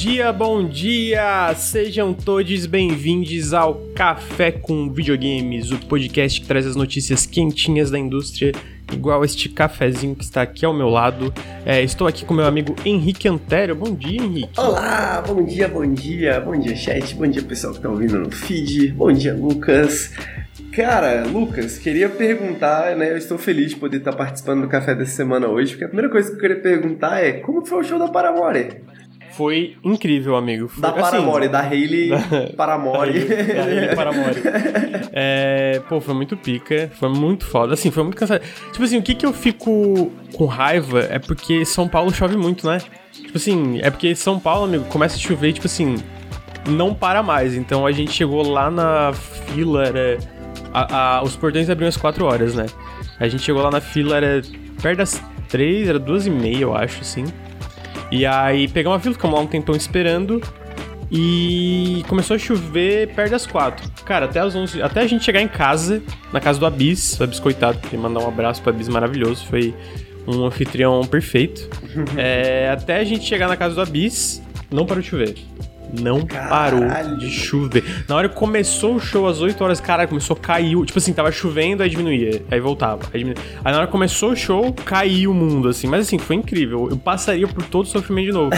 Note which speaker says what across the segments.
Speaker 1: dia, bom dia! Sejam todos bem-vindos ao Café com Videogames, o podcast que traz as notícias quentinhas da indústria, igual este cafezinho que está aqui ao meu lado. É, estou aqui com meu amigo Henrique Antério. Bom dia, Henrique.
Speaker 2: Olá, bom dia, bom dia, bom dia, chat, bom dia, pessoal que está ouvindo no feed, bom dia, Lucas. Cara, Lucas, queria perguntar, né? Eu estou feliz de poder estar participando do café dessa semana hoje, porque a primeira coisa que eu queria perguntar é como foi o show da Paramore?
Speaker 1: Foi incrível, amigo. Foi,
Speaker 2: da Paramore,
Speaker 1: assim,
Speaker 2: da Hayley Paramore.
Speaker 1: da Hayley Paramore. é, pô, foi muito pica, foi muito foda. Assim, foi muito cansado. Tipo assim, o que que eu fico com raiva é porque São Paulo chove muito, né? Tipo assim, é porque São Paulo, amigo, começa a chover, tipo assim, não para mais. Então a gente chegou lá na fila, era a, a, os portões abriam às 4 horas, né? A gente chegou lá na fila, era perto das 3, era 2 e meia, eu acho, assim. E aí pegamos a fila, ficamos lá um tempão esperando. E começou a chover perto das 4. Cara, até as 11, até a gente chegar em casa, na casa do Abis, o Abis coitado, queria mandar um abraço pro Abis maravilhoso, foi um anfitrião perfeito. é, até a gente chegar na casa do Abis, não parou de chover não Caralho. parou de chover. Na hora que começou o show, às 8 horas, cara, começou a cair. Tipo assim, tava chovendo, aí diminuía, aí voltava. Aí, diminuía. aí na hora que começou o show, caiu o mundo, assim. Mas assim, foi incrível. Eu passaria por todo o sofrimento de novo.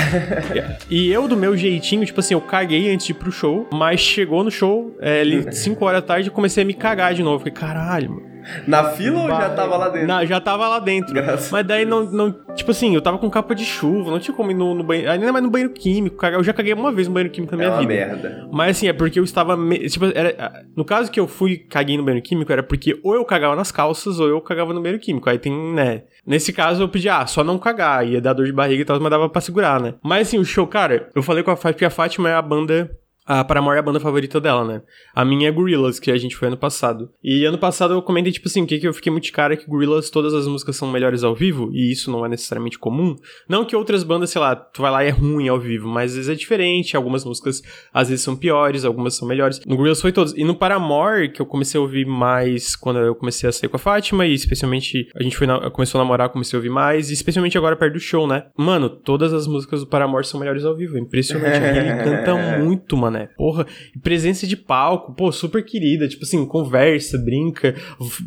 Speaker 1: e eu, do meu jeitinho, tipo assim, eu caguei antes de ir pro show, mas chegou no show, é, ali, 5 horas da tarde, eu comecei a me cagar de novo. Fiquei, caralho, mano.
Speaker 2: Na fila ou já tava lá dentro?
Speaker 1: Na, já tava lá dentro. Graças mas daí não, não. Tipo assim, eu tava com capa de chuva, não tinha como ir no, no banheiro. Ainda mais no banheiro químico. Eu já caguei uma vez no banheiro químico na minha
Speaker 2: é
Speaker 1: vida.
Speaker 2: merda.
Speaker 1: Mas assim, é porque eu estava. Tipo, era, no caso que eu fui caguei no banheiro químico, era porque ou eu cagava nas calças ou eu cagava no banheiro químico. Aí tem, né? Nesse caso eu pedi, ah, só não cagar. Ia dar dor de barriga e tal, mas dava pra segurar, né? Mas assim, o show, cara, eu falei com a Fátima, porque a Fátima é a banda a Paramore é a banda favorita dela, né? A minha é Gorillaz, que a gente foi ano passado. E ano passado eu comentei, tipo assim, o que, eu fiquei muito cara é que Gorillaz, todas as músicas são melhores ao vivo, e isso não é necessariamente comum. Não que outras bandas, sei lá, tu vai lá e é ruim ao vivo, mas às vezes é diferente, algumas músicas às vezes são piores, algumas são melhores. No Gorillaz foi todos. E no Paramore, que eu comecei a ouvir mais quando eu comecei a sair com a Fátima, e especialmente a gente foi na, começou a namorar, comecei a ouvir mais, e especialmente agora perto do show, né? Mano, todas as músicas do Paramore são melhores ao vivo. É impressionante. ele canta muito, mané. Porra presença de palco, pô, super querida, tipo assim, conversa, brinca,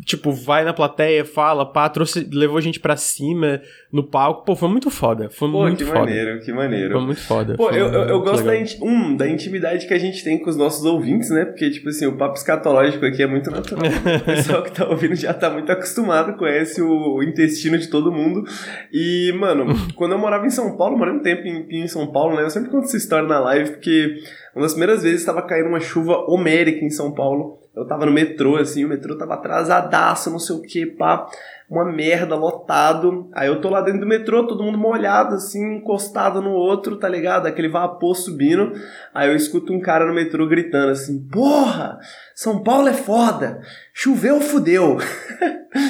Speaker 1: tipo, vai na plateia, fala, pá, trouxe, levou a gente pra cima no palco, pô, foi muito foda, foi
Speaker 2: pô,
Speaker 1: muito
Speaker 2: que
Speaker 1: foda.
Speaker 2: maneiro, que maneiro.
Speaker 1: Foi muito foda.
Speaker 2: Pô, eu, eu, eu gosto da, um, da intimidade que a gente tem com os nossos ouvintes, né, porque, tipo assim, o papo escatológico aqui é muito natural. o pessoal que tá ouvindo já tá muito acostumado, conhece o, o intestino de todo mundo, e, mano, quando eu morava em São Paulo, morei um tempo em, em São Paulo, né, eu sempre conto essa história na live, porque uma das primeiras vezes estava caindo uma chuva homérica em São Paulo. Eu tava no metrô, assim, o metrô tava atrasadaço, não sei o que, pá uma merda, lotado. Aí eu tô lá dentro do metrô, todo mundo molhado, assim, encostado no outro, tá ligado? Aquele vapor subindo. Aí eu escuto um cara no metrô gritando assim: Porra, São Paulo é foda! Choveu, fudeu!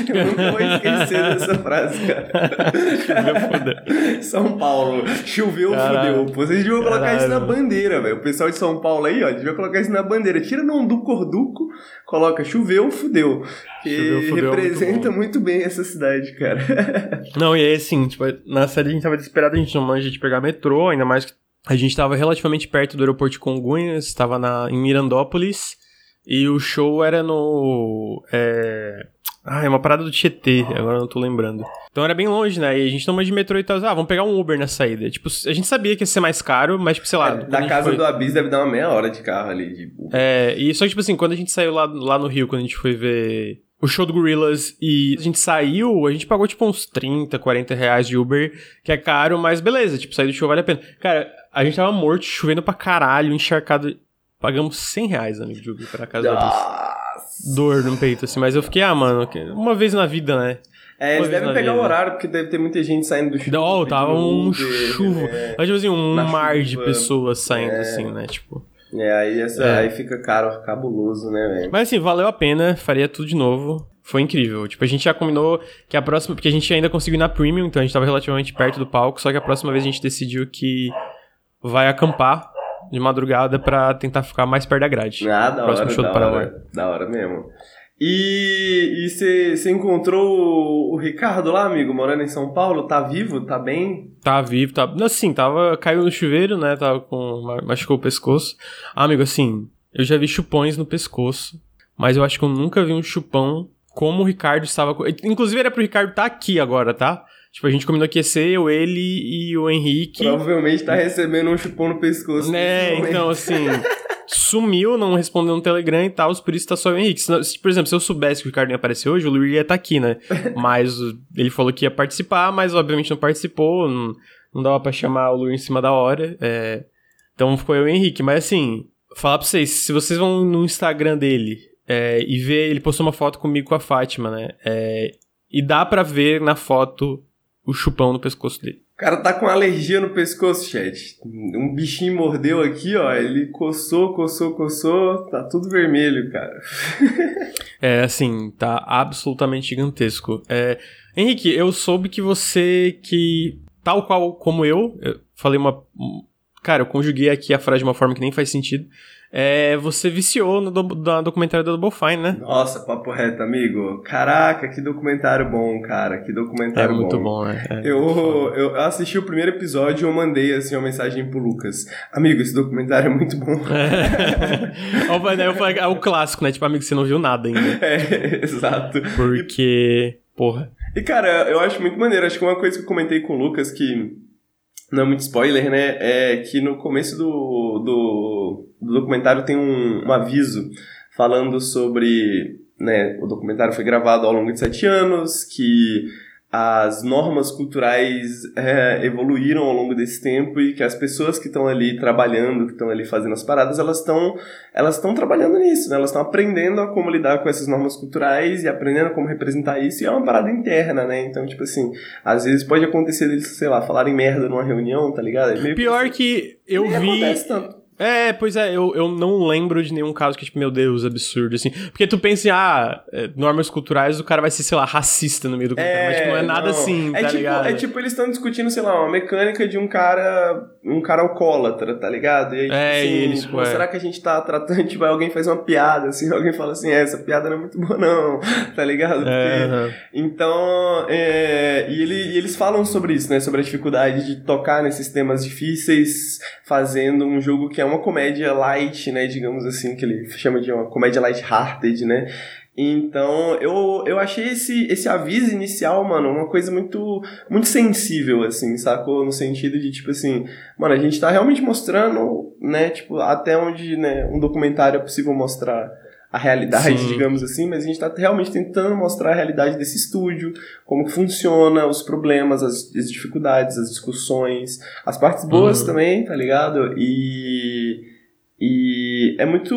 Speaker 2: eu nunca vou esquecer dessa frase, cara. choveu, fudeu. São Paulo, choveu, Caralho. fudeu. Vocês deviam colocar Caralho. isso na bandeira, velho. O pessoal de São Paulo aí, ó, devia colocar isso na bandeira. Tira no do corduco, coloca choveu, fudeu. Que choveu, fudeu, representa muito, muito bem essa cidade, cara.
Speaker 1: não, e aí assim, tipo, na série a gente tava desesperado, a gente não manja de pegar metrô, ainda mais que a gente tava relativamente perto do aeroporto de Congonhas, estava na, em Mirandópolis, e o show era no. É... Ah, é uma parada do Tietê, agora não tô lembrando. Então era bem longe, né? E a gente toma de metrô e tal. Ah, vamos pegar um Uber na saída. Tipo, a gente sabia que ia ser mais caro, mas, tipo, sei lá.
Speaker 2: É, da casa foi... do Abis deve dar uma meia hora de carro ali. De
Speaker 1: É, e só que, tipo assim, quando a gente saiu lá, lá no Rio, quando a gente foi ver o show do Gorillaz e a gente saiu, a gente pagou tipo uns 30, 40 reais de Uber, que é caro, mas beleza, tipo, sair do show vale a pena. Cara, a gente tava morto, chovendo pra caralho, encharcado. Pagamos 100 reais, amigo, de Uber pra casa Nossa. Dor no peito, assim, mas eu fiquei, ah, mano, uma vez na vida, né?
Speaker 2: É, eles devem pegar o horário, porque deve ter muita gente saindo do
Speaker 1: chuva. Não, tava um chuva. É, tipo assim, um mar chuva. de pessoas saindo, é. assim, né? Tipo.
Speaker 2: É, aí, essa, é. aí fica caro, cabuloso, né, velho?
Speaker 1: Mas assim, valeu a pena, faria tudo de novo. Foi incrível. Tipo, a gente já combinou que a próxima. Porque a gente ainda conseguiu ir na Premium, então a gente tava relativamente perto do palco, só que a próxima vez a gente decidiu que vai acampar de madrugada para tentar ficar mais perto da grade.
Speaker 2: Ah, da hora, show da, hora, da hora mesmo. E você encontrou o, Ricardo lá, amigo, morando em São Paulo? Tá vivo? Tá bem?
Speaker 1: Tá vivo, tá. Assim, tava. Caiu no chuveiro, né? Tava com. Machucou o pescoço. Ah, amigo, assim, eu já vi chupões no pescoço, mas eu acho que eu nunca vi um chupão como o Ricardo estava. Inclusive era pro Ricardo estar tá aqui agora, tá? Tipo, a gente combinou que ia ser eu, ele e o Henrique.
Speaker 2: Provavelmente tá recebendo um chupão no pescoço.
Speaker 1: Né, então assim. sumiu, não respondeu no Telegram e tal, por isso tá só o Henrique. Se, por exemplo, se eu soubesse que o Ricardo ia aparecer hoje, o Luiz ia estar tá aqui, né? mas ele falou que ia participar, mas obviamente não participou, não, não dava pra chamar o Luiz em cima da hora. É... Então ficou eu e o Henrique. Mas assim, falar pra vocês, se vocês vão no Instagram dele é, e ver, ele postou uma foto comigo com a Fátima, né? É, e dá pra ver na foto o chupão no pescoço dele.
Speaker 2: O cara tá com alergia no pescoço, chat. Um bichinho mordeu aqui, ó. Ele coçou, coçou, coçou. Tá tudo vermelho, cara.
Speaker 1: é, assim, tá absolutamente gigantesco. É, Henrique, eu soube que você, que tal qual como eu, eu falei uma. Cara, eu conjuguei aqui a frase de uma forma que nem faz sentido é, você viciou no do, do, documentário da Double Fine, né?
Speaker 2: Nossa, papo reto, amigo. Caraca, que documentário bom, cara. Que documentário
Speaker 1: bom.
Speaker 2: É
Speaker 1: muito bom, né?
Speaker 2: É eu, eu assisti o primeiro episódio e eu mandei, assim, uma mensagem pro Lucas. Amigo, esse documentário é muito bom.
Speaker 1: É, é o clássico, né? Tipo, amigo, você não viu nada ainda.
Speaker 2: É, exato.
Speaker 1: Porque, porra...
Speaker 2: E, cara, eu acho muito maneiro. Acho que uma coisa que eu comentei com o Lucas que não é muito spoiler, né? É que no começo do, do, do documentário tem um, um aviso falando sobre. Né, o documentário foi gravado ao longo de sete anos, que as normas culturais é, evoluíram ao longo desse tempo e que as pessoas que estão ali trabalhando, que estão ali fazendo as paradas, elas estão elas estão trabalhando nisso, né? Elas estão aprendendo a como lidar com essas normas culturais e aprendendo como representar isso e é uma parada interna, né? Então, tipo assim, às vezes pode acontecer eles, sei lá, falarem merda numa reunião, tá ligado?
Speaker 1: É Pior que, que eu vi... acontece tanto. É, pois é, eu, eu não lembro de nenhum caso que, tipo, meu Deus, absurdo, assim. Porque tu pensa em, ah, é, normas culturais, o cara vai ser, sei lá, racista no meio do
Speaker 2: é,
Speaker 1: mas tipo, não é nada assim,
Speaker 2: é
Speaker 1: tá
Speaker 2: tipo,
Speaker 1: ligado?
Speaker 2: É tipo, eles estão discutindo, sei lá, uma mecânica de um cara, um cara alcoólatra, tá ligado? E aí, tipo,
Speaker 1: é,
Speaker 2: assim,
Speaker 1: eles,
Speaker 2: pô, será que a gente tá tratando, tipo, alguém faz uma piada, assim, alguém fala assim, é, essa piada não é muito boa não, tá ligado? Porque,
Speaker 1: é,
Speaker 2: Então, é, e, ele, e eles falam sobre isso, né, sobre a dificuldade de tocar nesses temas difíceis, fazendo um jogo que é uma comédia light, né, digamos assim, que ele chama de uma comédia light-hearted, né? Então, eu, eu achei esse, esse aviso inicial, mano, uma coisa muito muito sensível, assim, sacou? No sentido de, tipo assim, mano, a gente tá realmente mostrando, né, tipo, até onde, né, um documentário é possível mostrar a realidade, Sim. digamos assim, mas a gente está realmente tentando mostrar a realidade desse estúdio, como funciona, os problemas, as, as dificuldades, as discussões, as partes boas uhum. também, tá ligado? E e é muito.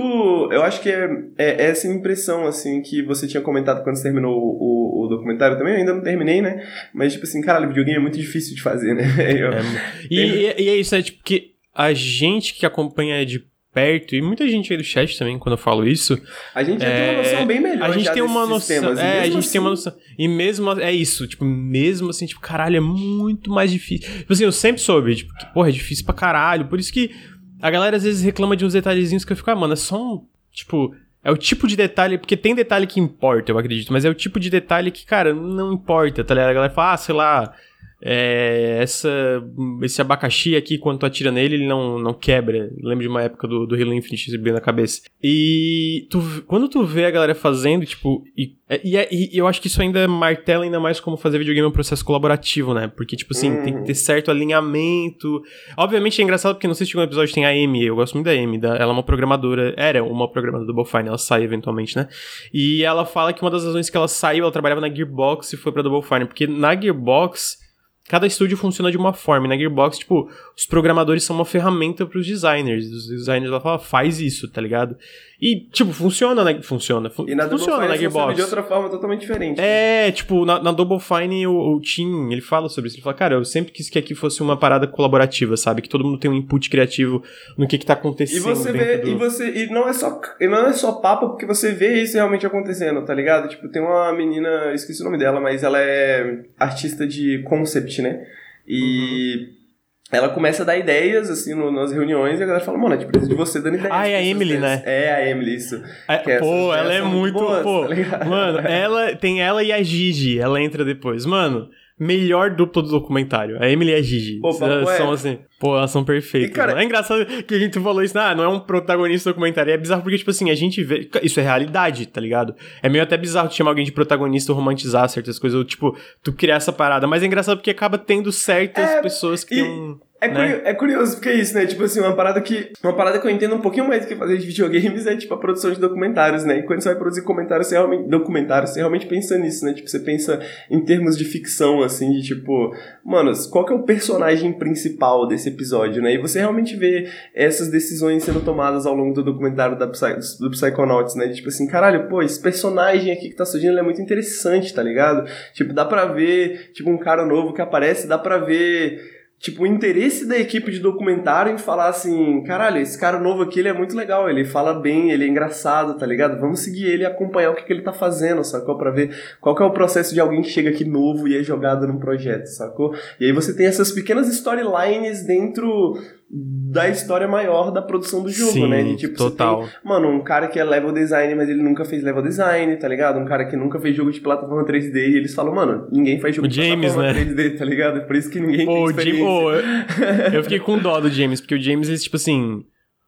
Speaker 2: Eu acho que é, é, essa impressão, assim, que você tinha comentado quando você terminou o, o, documentário também. Eu ainda não terminei, né? Mas, tipo assim, caralho, videogame é muito difícil de fazer, né? Eu,
Speaker 1: é, e, e, e, é isso, é tipo que a gente que acompanha de perto, e muita gente aí do chat também, quando eu falo isso.
Speaker 2: A gente já é, tem uma noção bem melhor.
Speaker 1: A gente tem uma noção.
Speaker 2: Sistemas,
Speaker 1: é, a gente assim... tem uma noção. E mesmo é isso, tipo, mesmo assim, tipo, caralho, é muito mais difícil. Tipo assim, eu sempre soube, tipo, que, porra, é difícil pra caralho. Por isso que a galera às vezes reclama de uns detalhezinhos que eu fico, ah, mano, é só um. Tipo, é o tipo de detalhe, porque tem detalhe que importa, eu acredito, mas é o tipo de detalhe que, cara, não importa, tá ligado? A galera fala, ah, sei lá, é, essa, esse abacaxi aqui, quando tu atira nele, ele não, não quebra. Lembro de uma época do, do Halo Infinite bem na cabeça. E tu, quando tu vê a galera fazendo, tipo, e, e, e, eu acho que isso ainda martela ainda mais como fazer videogame um processo colaborativo, né? Porque, tipo assim, uhum. tem que ter certo alinhamento. Obviamente é engraçado porque não sei se no episódio tem a Amy, eu gosto muito da Amy, da, ela é uma programadora, era uma programadora do Double Fine, ela sai eventualmente, né? E ela fala que uma das razões que ela saiu, ela trabalhava na Gearbox e foi pra Double Fine, porque na Gearbox cada estúdio funciona de uma forma. E na Gearbox, tipo, os programadores são uma ferramenta para os designers. Os designers lá falam, faz isso, tá ligado? E, tipo, funciona, né? Funciona. Fu
Speaker 2: e na
Speaker 1: funciona
Speaker 2: na
Speaker 1: Gearbox.
Speaker 2: de outra forma totalmente diferente.
Speaker 1: É, né? tipo, na, na, Double Fine o, o Tim, ele fala sobre isso. Ele fala, cara, eu sempre quis que aqui fosse uma parada colaborativa, sabe? Que todo mundo tem um input criativo no que que tá acontecendo.
Speaker 2: E você vê, do... e você, e não é só, e não é só papo, porque você vê isso realmente acontecendo, tá ligado? Tipo, tem uma menina, esqueci o nome dela, mas ela é artista de concept, né? E... Uhum ela começa a dar ideias, assim, no, nas reuniões, e a galera fala, mano, a gente precisa de você dando ideias.
Speaker 1: Ah, é a Emily, né?
Speaker 2: É, a Emily, isso.
Speaker 1: É, pô, ela é muito. Boas, pô, tá mano, ela tem ela e a Gigi, ela entra depois. Mano, melhor dupla do documentário. A Emily e a Gigi. Pô, elas são assim. Pô, elas são perfeitas. E, cara, é engraçado que a gente falou isso, ah, não é um protagonista do documentário. É bizarro porque, tipo assim, a gente vê. Isso é realidade, tá ligado? É meio até bizarro chamar alguém de protagonista ou romantizar certas coisas, ou, tipo, tu criar essa parada. Mas é engraçado porque acaba tendo certas é, pessoas que e... têm
Speaker 2: é, né? curioso, é curioso porque é isso, né? Tipo assim, uma parada que. Uma parada que eu entendo um pouquinho mais do que fazer de videogames é tipo a produção de documentários, né? E quando você vai produzir comentários, você realmente. Documentários, você realmente pensa nisso, né? Tipo, você pensa em termos de ficção, assim, de tipo, mano, qual que é o personagem principal desse episódio, né? E você realmente vê essas decisões sendo tomadas ao longo do documentário da Psy, do Psychonauts, né? De, tipo assim, caralho, pô, esse personagem aqui que tá surgindo é muito interessante, tá ligado? Tipo, dá pra ver, tipo, um cara novo que aparece, dá pra ver tipo, o interesse da equipe de documentário em falar assim, caralho, esse cara novo aqui, ele é muito legal, ele fala bem, ele é engraçado, tá ligado? Vamos seguir ele e acompanhar o que, que ele tá fazendo, sacou? Pra ver qual que é o processo de alguém que chega aqui novo e é jogado num projeto, sacou? E aí você tem essas pequenas storylines dentro da história maior da produção do jogo,
Speaker 1: Sim,
Speaker 2: né?
Speaker 1: De, tipo, total.
Speaker 2: Tem, mano, um cara que é level design, mas ele nunca fez level design, tá ligado? Um cara que nunca fez jogo de plataforma 3D e eles falam, mano, ninguém faz jogo
Speaker 1: o
Speaker 2: de
Speaker 1: James,
Speaker 2: plataforma
Speaker 1: né?
Speaker 2: 3D, tá ligado? Por isso que ninguém Pô, tem experiência.
Speaker 1: Pô, eu, eu fiquei com dó do James, porque o James, ele, tipo assim...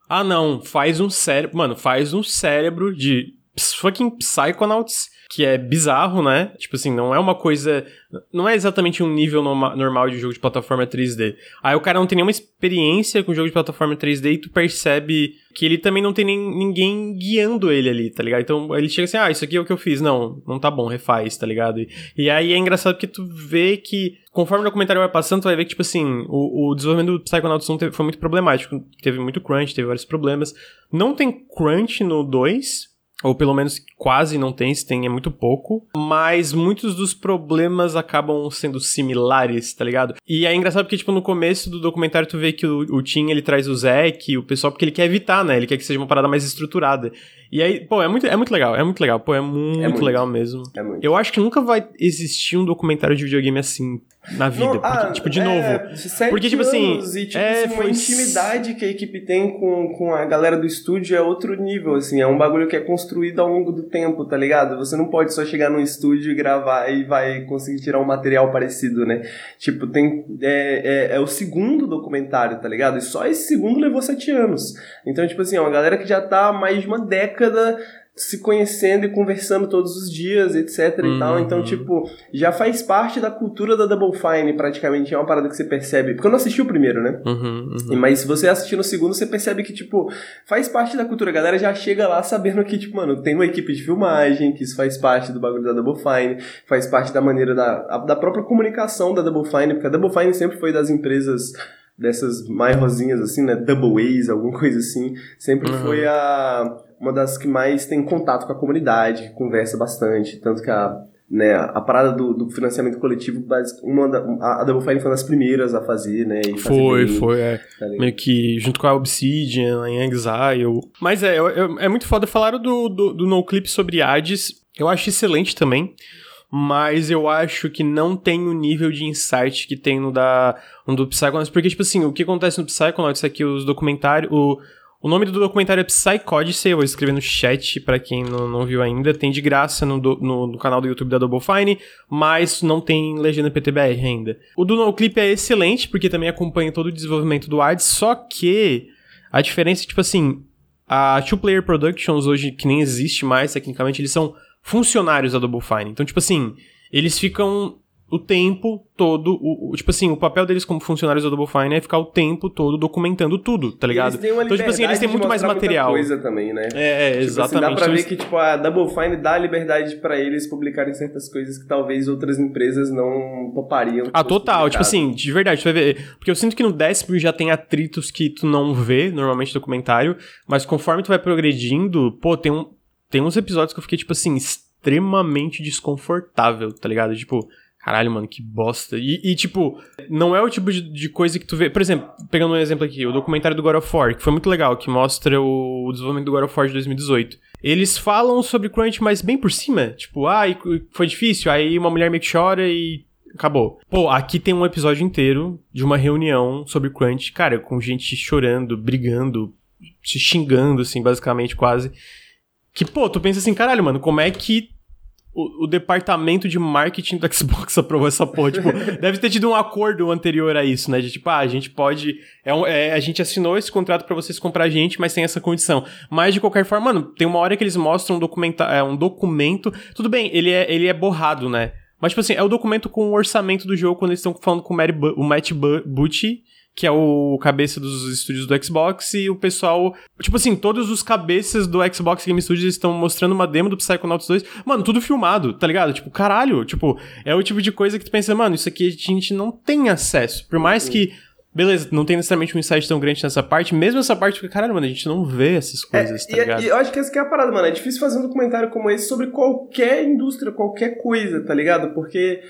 Speaker 1: Ah, não, faz um cérebro... Mano, faz um cérebro de fucking Psychonauts que é bizarro, né? Tipo assim, não é uma coisa. Não é exatamente um nível normal de jogo de plataforma 3D. Aí o cara não tem nenhuma experiência com jogo de plataforma 3D e tu percebe que ele também não tem nem, ninguém guiando ele ali, tá ligado? Então ele chega assim, ah, isso aqui é o que eu fiz. Não, não tá bom, refaz, tá ligado? E, e aí é engraçado porque tu vê que, conforme o documentário vai passando, tu vai ver que, tipo assim, o, o desenvolvimento do Psychonauts 1 teve, foi muito problemático. Teve muito crunch, teve vários problemas. Não tem crunch no 2, ou pelo menos quase não tem, se tem é muito pouco, mas muitos dos problemas acabam sendo similares, tá ligado? E é engraçado porque, tipo, no começo do documentário tu vê que o, o Tim, ele traz o Zack, o pessoal, porque ele quer evitar, né? Ele quer que seja uma parada mais estruturada. E aí, pô, é muito, é muito legal, é muito legal, pô, é muito, é muito legal mesmo. É muito. Eu acho que nunca vai existir um documentário de videogame assim na vida. Não, porque, ah, tipo, de é, novo.
Speaker 2: Porque, tipo assim. E, tipo, é, assim, uma intimidade que a equipe tem com, com a galera do estúdio é outro nível, assim. É um bagulho que é construído ao longo do tempo, tá ligado? Você não pode só chegar no estúdio e gravar e vai conseguir tirar um material parecido, né? Tipo, tem. É, é, é o segundo documentário, tá ligado? E só esse segundo levou sete anos. Então, tipo assim, é uma galera que já tá há mais de uma década década se conhecendo e conversando todos os dias, etc uhum. e tal. Então, uhum. tipo, já faz parte da cultura da Double Fine, praticamente. É uma parada que você percebe. Porque eu não assisti o primeiro, né?
Speaker 1: Uhum, uhum.
Speaker 2: Mas se você assistir no segundo, você percebe que, tipo, faz parte da cultura. A galera já chega lá sabendo que, tipo, mano, tem uma equipe de filmagem, que isso faz parte do bagulho da Double Fine, faz parte da maneira da, da própria comunicação da Double Fine, porque a Double Fine sempre foi das empresas dessas mais rosinhas, assim, né? Double A's, alguma coisa assim. Sempre uhum. foi a uma das que mais tem contato com a comunidade, conversa bastante, tanto que a, né, a parada do, do financiamento coletivo, uma da, a Double Fine foi uma das primeiras a fazer, né?
Speaker 1: foi, bem, foi, é. Tá meio que junto com a Obsidian, em Exile. Mas é, é, é muito foda. Falaram do, do, do No Clip sobre Hades, eu acho excelente também mas eu acho que não tem o nível de insight que tem no da no do Psychonauts, porque tipo assim, o que acontece no Psychonauts é que os documentários, o, nome do documentário é Psychodice, eu vou escrever no chat para quem não, não, viu ainda. Tem de graça no, no, no, canal do YouTube da Double Fine, mas não tem legenda PTBR ainda. O do NoClip é excelente, porque também acompanha todo o desenvolvimento do ADS, só que a diferença é, tipo assim, a Two Player Productions hoje, que nem existe mais tecnicamente, eles são funcionários da Double Fine. Então, tipo assim, eles ficam o tempo todo, o, o, tipo assim, o papel deles como funcionários da Double Fine é ficar o tempo todo documentando tudo, tá ligado?
Speaker 2: então, tipo assim, eles têm muito mais material. coisa também, né?
Speaker 1: É, é tipo exatamente.
Speaker 2: Assim, dá pra ver que, tipo, a Double Fine dá liberdade para eles publicarem certas coisas que talvez outras empresas não topariam.
Speaker 1: Ah, total. Tipo assim, de verdade, tu vai ver. Porque eu sinto que no décimo já tem atritos que tu não vê, normalmente, documentário, mas conforme tu vai progredindo, pô, tem, um, tem uns episódios que eu fiquei, tipo assim, extremamente desconfortável, tá ligado? Tipo, Caralho, mano, que bosta. E, e, tipo, não é o tipo de, de, coisa que tu vê. Por exemplo, pegando um exemplo aqui, o documentário do God of War, que foi muito legal, que mostra o, o desenvolvimento do God of War de 2018. Eles falam sobre crunch, mas bem por cima. Tipo, ah, foi difícil. Aí uma mulher meio que chora e acabou. Pô, aqui tem um episódio inteiro de uma reunião sobre crunch, cara, com gente chorando, brigando, se xingando, assim, basicamente, quase. Que, pô, tu pensa assim, caralho, mano, como é que o, departamento de marketing do Xbox aprovou essa porra. Tipo, deve ter tido um acordo anterior a isso, né? De tipo, ah, a gente pode. É, um, é a gente assinou esse contrato para vocês comprar a gente, mas tem essa condição. Mas de qualquer forma, mano, tem uma hora que eles mostram um, documenta é, um documento. Tudo bem, ele é, ele é borrado, né? Mas, tipo assim, é o documento com o orçamento do jogo quando eles estão falando com o, o Matt Butchie que é o cabeça dos estúdios do Xbox, e o pessoal. Tipo assim, todos os cabeças do Xbox Game Studios estão mostrando uma demo do Psychonauts 2. Mano, tudo filmado, tá ligado? Tipo, caralho. Tipo, é o tipo de coisa que tu pensa, mano, isso aqui a gente não tem acesso. Por mais que. Beleza, não tem necessariamente um insight tão grande nessa parte, mesmo essa parte, porque, caralho, mano, a gente não vê essas é, coisas, é, tá ligado?
Speaker 2: E, e eu acho que essa que é a parada, mano. É difícil fazer um documentário como esse sobre qualquer indústria, qualquer coisa, tá ligado? Porque,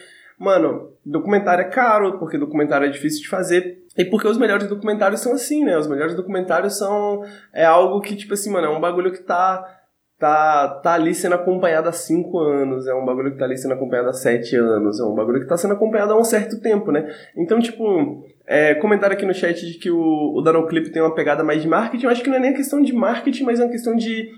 Speaker 2: mano, documentário é caro, porque documentário é difícil de fazer. E porque os melhores documentários são assim, né? Os melhores documentários são. É algo que, tipo assim, mano, é um bagulho que tá. Tá, tá ali sendo acompanhado há cinco anos, é um bagulho que tá ali sendo acompanhado há sete anos, é um bagulho que tá sendo acompanhado há um certo tempo, né? Então, tipo, é, comentário aqui no chat de que o, o Danoclip tem uma pegada mais de marketing, eu acho que não é nem questão de marketing, mas é uma questão de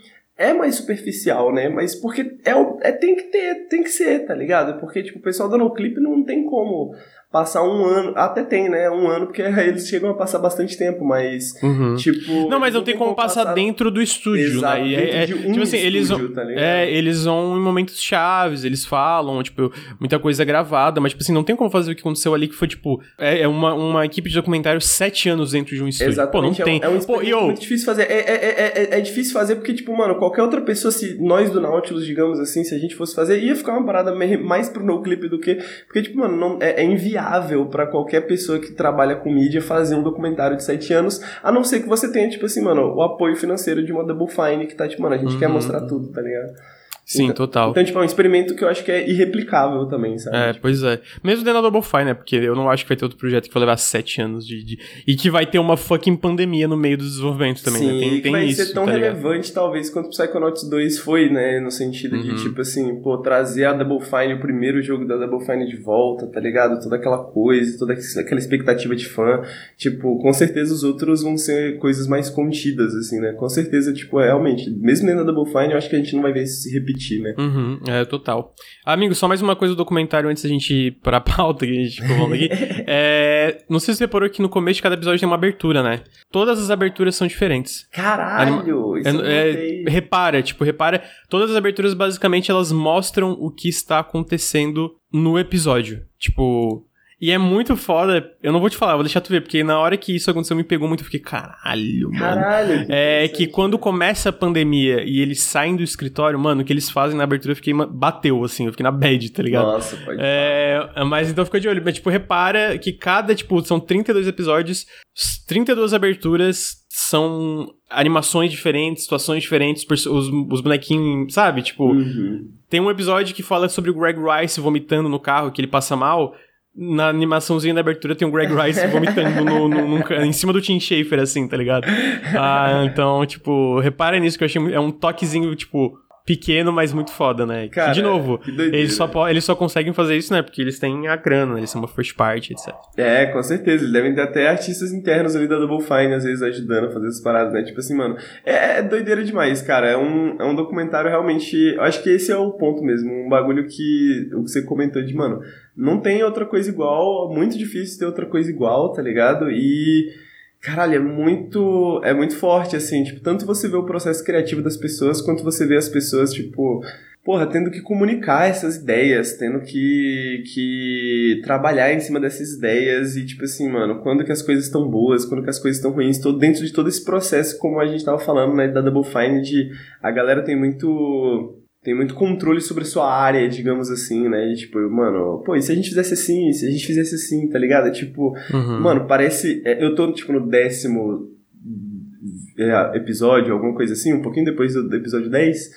Speaker 2: é mais superficial, né? Mas porque é, é tem que ter, tem que ser, tá ligado? Porque, tipo, o pessoal do clipe não tem como passar um ano, até tem, né? Um ano, porque eles chegam a passar bastante tempo, mas,
Speaker 1: uhum.
Speaker 2: tipo...
Speaker 1: Não, mas não tem como passar, passar dentro do estúdio,
Speaker 2: Exato,
Speaker 1: né?
Speaker 2: E é, de um tipo assim,
Speaker 1: eles
Speaker 2: vão, tá
Speaker 1: é, eles vão em momentos chaves, eles falam, tipo, muita coisa gravada, mas, tipo assim, não tem como fazer o que aconteceu ali, que foi, tipo, é, é uma, uma equipe de documentário sete anos dentro de um estúdio.
Speaker 2: Exatamente,
Speaker 1: Pô, não tem.
Speaker 2: É um, é um Pô, eu... muito difícil fazer. É, é, é, é, é difícil fazer porque, tipo, mano, qualquer outra pessoa, se nós do Nautilus, digamos assim, se a gente fosse fazer, ia ficar uma parada mais pro no clip do que... Porque, tipo, mano, não, é, é inviável pra qualquer pessoa que trabalha com mídia fazer um documentário de sete anos, a não ser que você tenha, tipo assim, mano, o apoio financeiro de uma Double Fine que tá, tipo, mano, a gente uhum. quer mostrar tudo, tá ligado?
Speaker 1: Sim,
Speaker 2: então,
Speaker 1: total.
Speaker 2: Então, tipo, é um experimento que eu acho que é irreplicável também, sabe?
Speaker 1: É,
Speaker 2: tipo...
Speaker 1: pois é. Mesmo dentro da Double Fine, né? Porque eu não acho que vai ter outro projeto que vai levar sete anos de, de... E que vai ter uma fucking pandemia no meio do desenvolvimento também,
Speaker 2: Sim,
Speaker 1: né? Tem,
Speaker 2: tem vai
Speaker 1: isso,
Speaker 2: ser tão
Speaker 1: tá
Speaker 2: relevante, talvez, quanto o Psychonauts 2 foi, né? No sentido uhum. de, tipo assim, pô, trazer a Double Fine, o primeiro jogo da Double Fine de volta, tá ligado? Toda aquela coisa, toda aquela expectativa de fã. Tipo, com certeza os outros vão ser coisas mais contidas, assim, né? Com certeza, tipo, é, realmente, mesmo dentro da Double Fine, eu acho que a gente não vai ver isso se repetir, né?
Speaker 1: Uhum, é, total. Amigo, só mais uma coisa do documentário antes da gente ir pra pauta que a gente ficou falando aqui. é, não sei se você reparou que no começo de cada episódio tem uma abertura, né? Todas as aberturas são diferentes.
Speaker 2: Caralho! Anima... Isso
Speaker 1: é, é, repara, tipo, repara, todas as aberturas basicamente elas mostram o que está acontecendo no episódio. Tipo, e é muito foda. Eu não vou te falar, vou deixar tu ver, porque na hora que isso aconteceu me pegou muito. Eu fiquei, caralho, mano.
Speaker 2: Caralho.
Speaker 1: É que quando começa a pandemia e eles saem do escritório, mano, o que eles fazem na abertura, eu fiquei. Bateu, assim, eu fiquei na bad, tá ligado?
Speaker 2: Nossa, pode
Speaker 1: é, Mas então fica de olho. Mas, tipo, repara que cada, tipo, são 32 episódios, 32 aberturas são animações diferentes, situações diferentes, os, os bonequinhos, sabe? Tipo,
Speaker 2: uhum.
Speaker 1: tem um episódio que fala sobre o Greg Rice vomitando no carro, que ele passa mal na animaçãozinha da abertura tem o Greg Rice vomitando no, no, no, em cima do Tim Schafer, assim, tá ligado? Ah, então, tipo, repara nisso que eu achei é um toquezinho, tipo, pequeno, mas muito foda, né? Cara, de novo, eles só, eles só conseguem fazer isso, né? Porque eles têm a grana, eles são uma first party, etc.
Speaker 2: É, com certeza. Eles devem ter até artistas internos ali da Double Fine, às vezes, ajudando a fazer essas paradas, né? Tipo assim, mano, é, é doideira demais, cara. É um, é um documentário realmente. Eu acho que esse é o ponto mesmo. Um bagulho que, o que você comentou de, mano, não tem outra coisa igual, muito difícil ter outra coisa igual, tá ligado? E Caralho, é muito, é muito forte, assim, tipo, tanto você vê o processo criativo das pessoas, quanto você vê as pessoas, tipo, porra, tendo que comunicar essas ideias, tendo que, que trabalhar em cima dessas ideias e, tipo assim, mano, quando que as coisas estão boas, quando que as coisas estão ruins, todo, dentro de todo esse processo, como a gente tava falando, né, da Double Fine, de a galera tem muito tem muito controle sobre a sua área, digamos assim, né? E, tipo, mano, pô, e se a gente fizesse assim, se a gente fizesse assim, tá ligado? Tipo, uhum. mano, parece. É, eu tô, tipo, no décimo é, episódio, alguma coisa assim, um pouquinho depois do, do episódio 10.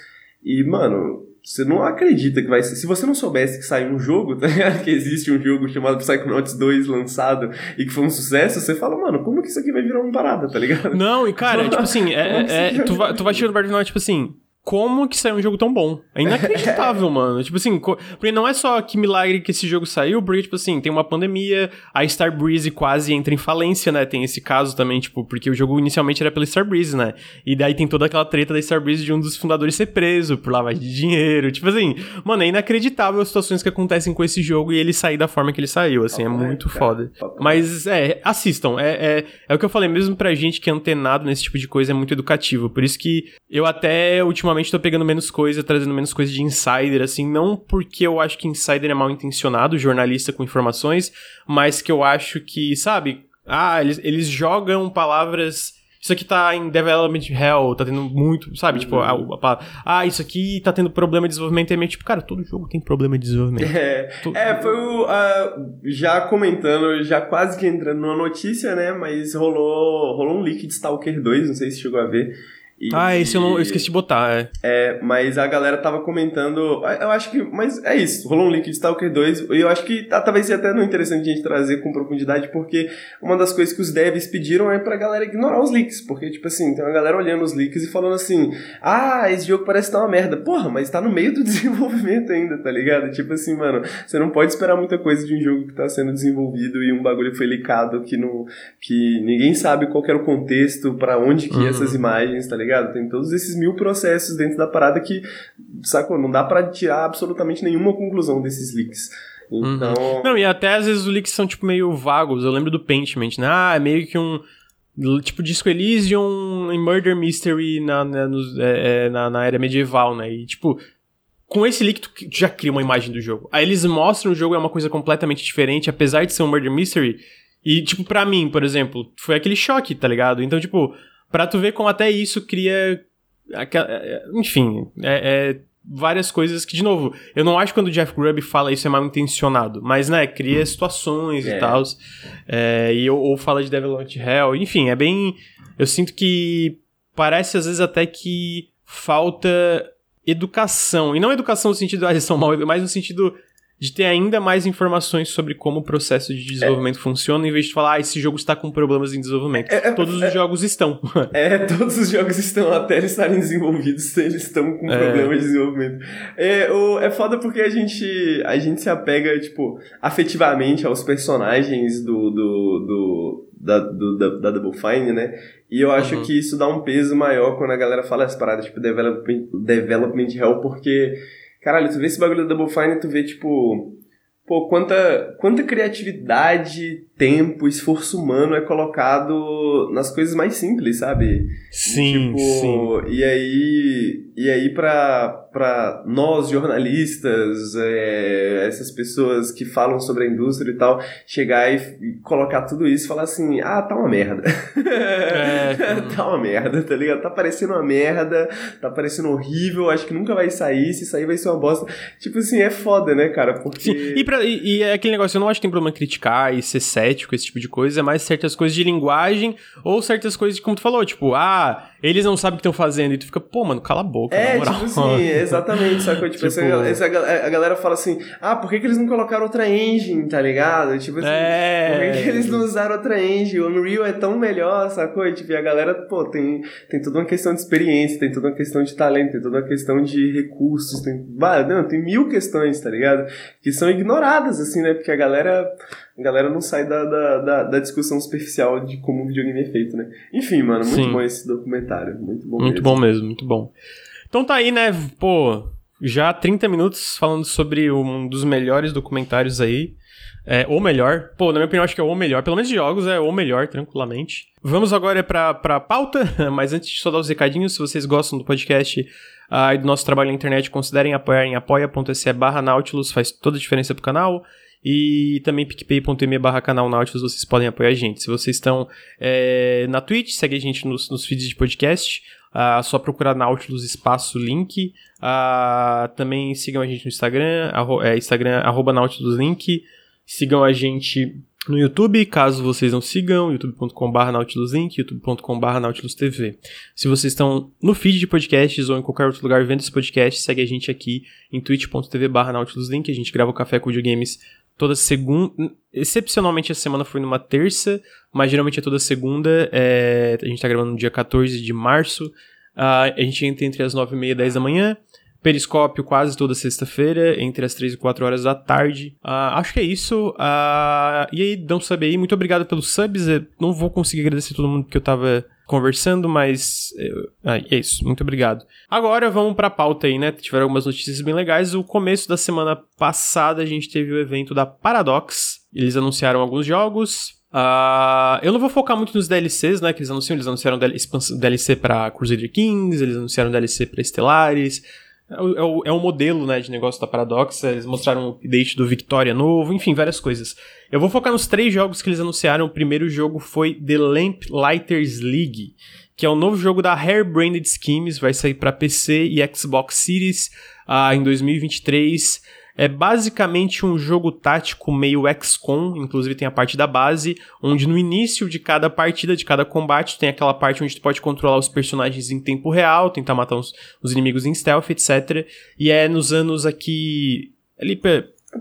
Speaker 2: E, mano, você não acredita que vai ser. Se você não soubesse que saiu um jogo, tá ligado? Que existe um jogo chamado Psychonauts 2 lançado e que foi um sucesso, você fala, mano, como que isso aqui vai virar uma parada, tá ligado?
Speaker 1: Não, e cara, tipo assim, é, é, tu, vai, tu vai tirando o tipo assim, como que saiu um jogo tão bom. É inacreditável, mano. Tipo assim, porque não é só que milagre que esse jogo saiu, porque, tipo assim, tem uma pandemia, a Starbreeze quase entra em falência, né? Tem esse caso também, tipo, porque o jogo inicialmente era pela Starbreeze, né? E daí tem toda aquela treta da Starbreeze de um dos fundadores ser preso por lavagem de dinheiro. Tipo assim, mano, é inacreditável as situações que acontecem com esse jogo e ele sair da forma que ele saiu, assim, é muito foda. Mas, é, assistam. É, é, é o que eu falei, mesmo pra gente que é antenado nesse tipo de coisa, é muito educativo. Por isso que eu até, ultimamente, ultimamente tô pegando menos coisa, trazendo menos coisa de insider, assim, não porque eu acho que insider é mal intencionado, jornalista com informações, mas que eu acho que, sabe, ah, eles, eles jogam palavras isso aqui tá em development hell, tá tendo muito, sabe? Tipo, uhum. Tipo, a, a, ah, isso aqui tá tendo problema de desenvolvimento. É meio tipo, cara, todo jogo tem problema de desenvolvimento.
Speaker 2: É, todo... é foi o. Uh, já comentando, já quase que entrando numa notícia, né? Mas rolou, rolou um leak de Stalker 2, não sei se chegou a ver.
Speaker 1: E, ah, esse eu, não, eu esqueci de botar, é.
Speaker 2: É, mas a galera tava comentando. Eu acho que. Mas é isso, rolou um link de Stalker 2. E eu acho que tá, talvez seja até não interessante a gente trazer com profundidade, porque uma das coisas que os devs pediram é pra galera ignorar os leaks. Porque, tipo assim, tem uma galera olhando os leaks e falando assim: Ah, esse jogo parece estar tá uma merda. Porra, mas tá no meio do desenvolvimento ainda, tá ligado? Tipo assim, mano, você não pode esperar muita coisa de um jogo que tá sendo desenvolvido e um bagulho foi licado que não. que ninguém sabe qual era o contexto, para onde que uhum. essas imagens, tá ligado? Ligado? Tem todos esses mil processos dentro da parada que, sacou? Não dá para tirar absolutamente nenhuma conclusão desses leaks. Então.
Speaker 1: Uhum. Não, e até às vezes os leaks são, tipo, meio vagos. Eu lembro do Paintment, né? Ah, é meio que um. Tipo, Disco Elysium em Murder Mystery na, na, nos, é, é, na, na era medieval, né? E, tipo, com esse leak tu já cria uma imagem do jogo. Aí eles mostram o jogo é uma coisa completamente diferente, apesar de ser um Murder Mystery. E, tipo, pra mim, por exemplo, foi aquele choque, tá ligado? Então, tipo, Pra tu ver como até isso cria. Enfim, é, é, várias coisas que, de novo, eu não acho que quando o Jeff Grubb fala isso é mal intencionado, mas, né, cria situações é. e tal. É, e, ou, ou fala de Development Hell, enfim, é bem. Eu sinto que parece às vezes até que falta educação. E não educação no sentido, ah, eles são mal, mas no sentido de ter ainda mais informações sobre como o processo de desenvolvimento é. funciona, em vez de falar, ah, esse jogo está com problemas em desenvolvimento. É, é todos os é. jogos estão.
Speaker 2: É, todos os jogos estão, até eles estarem desenvolvidos, eles estão com é. problemas de desenvolvimento. É, o, é foda porque a gente, a gente se apega, tipo, afetivamente aos personagens do, do, do da, do, da, da, Double Fine, né? E eu acho uhum. que isso dá um peso maior quando a galera fala as paradas, tipo, development, development hell, porque Caralho, tu vê esse bagulho da Double Fine, tu vê, tipo, pô, quanta, quanta criatividade, tempo, esforço humano é colocado nas coisas mais simples, sabe?
Speaker 1: Sim, tipo, sim.
Speaker 2: E aí, e aí pra, pra nós, jornalistas, é, essas pessoas que falam sobre a indústria e tal, chegar e, colocar tudo isso e falar assim, ah, tá uma merda. É. tá uma merda, tá ligado? Tá parecendo uma merda, tá parecendo horrível, acho que nunca vai sair, se sair vai ser uma bosta. Tipo assim, é foda, né, cara? Porque... Sim.
Speaker 1: E, pra, e, e é aquele negócio, eu não acho que tem problema criticar e ser ético, esse tipo de coisa, é mais certas coisas de linguagem ou certas coisas, como tu falou, tipo, ah, eles não sabem o que estão fazendo, e tu fica, pô, mano, cala a boca,
Speaker 2: É, tipo assim, exatamente, sacou? Tipo, tipo... Essa, essa, a galera fala assim, ah, por que, que eles não colocaram outra engine, tá ligado? Tipo assim, é... por que, que eles não usaram outra engine? O Unreal é tão melhor, sacou? Tipo, e a galera, pô, tem, tem toda uma questão de experiência, tem toda uma questão de talento, tem toda uma questão de recursos, tem, não, tem mil questões, tá ligado? Que são ignoradas, assim, né? Porque a galera a galera não sai da, da, da, da, discussão superficial de como o videogame é feito, né? Enfim, mano, muito Sim. bom esse documentário. Muito bom
Speaker 1: Muito
Speaker 2: mesmo.
Speaker 1: bom mesmo, muito bom. Então tá aí, né? Pô, já 30 minutos falando sobre um dos melhores documentários aí. É, ou melhor. Pô, na minha opinião, acho que é o melhor. Pelo menos de jogos, é o melhor, tranquilamente. Vamos agora pra, pra pauta, mas antes de só dar os recadinhos, se vocês gostam do podcast uh, e do nosso trabalho na internet, considerem apoiar em apoia.se barra Nautilus, faz toda a diferença pro canal. E também picpay.me barra canal Nautilus, vocês podem apoiar a gente. Se vocês estão é, na Twitch, segue a gente nos, nos feeds de podcast. Uh, só procurar Nautilus espaço link. Uh, também sigam a gente no Instagram, arro é, Instagram arroba Nautilus link. Sigam a gente no YouTube, caso vocês não sigam, youtube.com.br nautiluslink, youtube.com.br nautilusTV. Se vocês estão no feed de podcasts ou em qualquer outro lugar vendo esse podcast, segue a gente aqui em twitch.tv nautiluslink. A gente grava o Café com Videogames toda segunda. Excepcionalmente essa semana foi numa terça, mas geralmente é toda segunda. É, a gente tá gravando no dia 14 de março. Uh, a gente entra entre as 9 e meia e 10 da manhã. Periscópio quase toda sexta-feira, entre as 3 e 4 horas da tarde. Uh, acho que é isso. Uh, e aí, não saber aí. Muito obrigado pelos subs. Eu não vou conseguir agradecer todo mundo porque eu tava conversando, mas ah, é isso. Muito obrigado. Agora vamos pra pauta aí, né? Tiveram algumas notícias bem legais. O começo da semana passada a gente teve o evento da Paradox. Eles anunciaram alguns jogos. Uh, eu não vou focar muito nos DLCs, né? Que eles anunciaram. Eles anunciaram DLC para Crusader Kings, eles anunciaram DLC para Stellaris. É o, é o, modelo né, de negócio da Paradox. Eles mostraram um update do Victoria novo, enfim, várias coisas. Eu vou focar nos três jogos que eles anunciaram. O primeiro jogo foi The Lamp Lighters League, que é um novo jogo da Hairbrained Schemes, vai sair para PC e Xbox Series uh, em 2023. É basicamente um jogo tático meio XCOM, inclusive tem a parte da base, onde no início de cada partida, de cada combate, tem aquela parte onde tu pode controlar os personagens em tempo real, tentar matar os, os inimigos em stealth, etc. E é nos anos aqui. Ali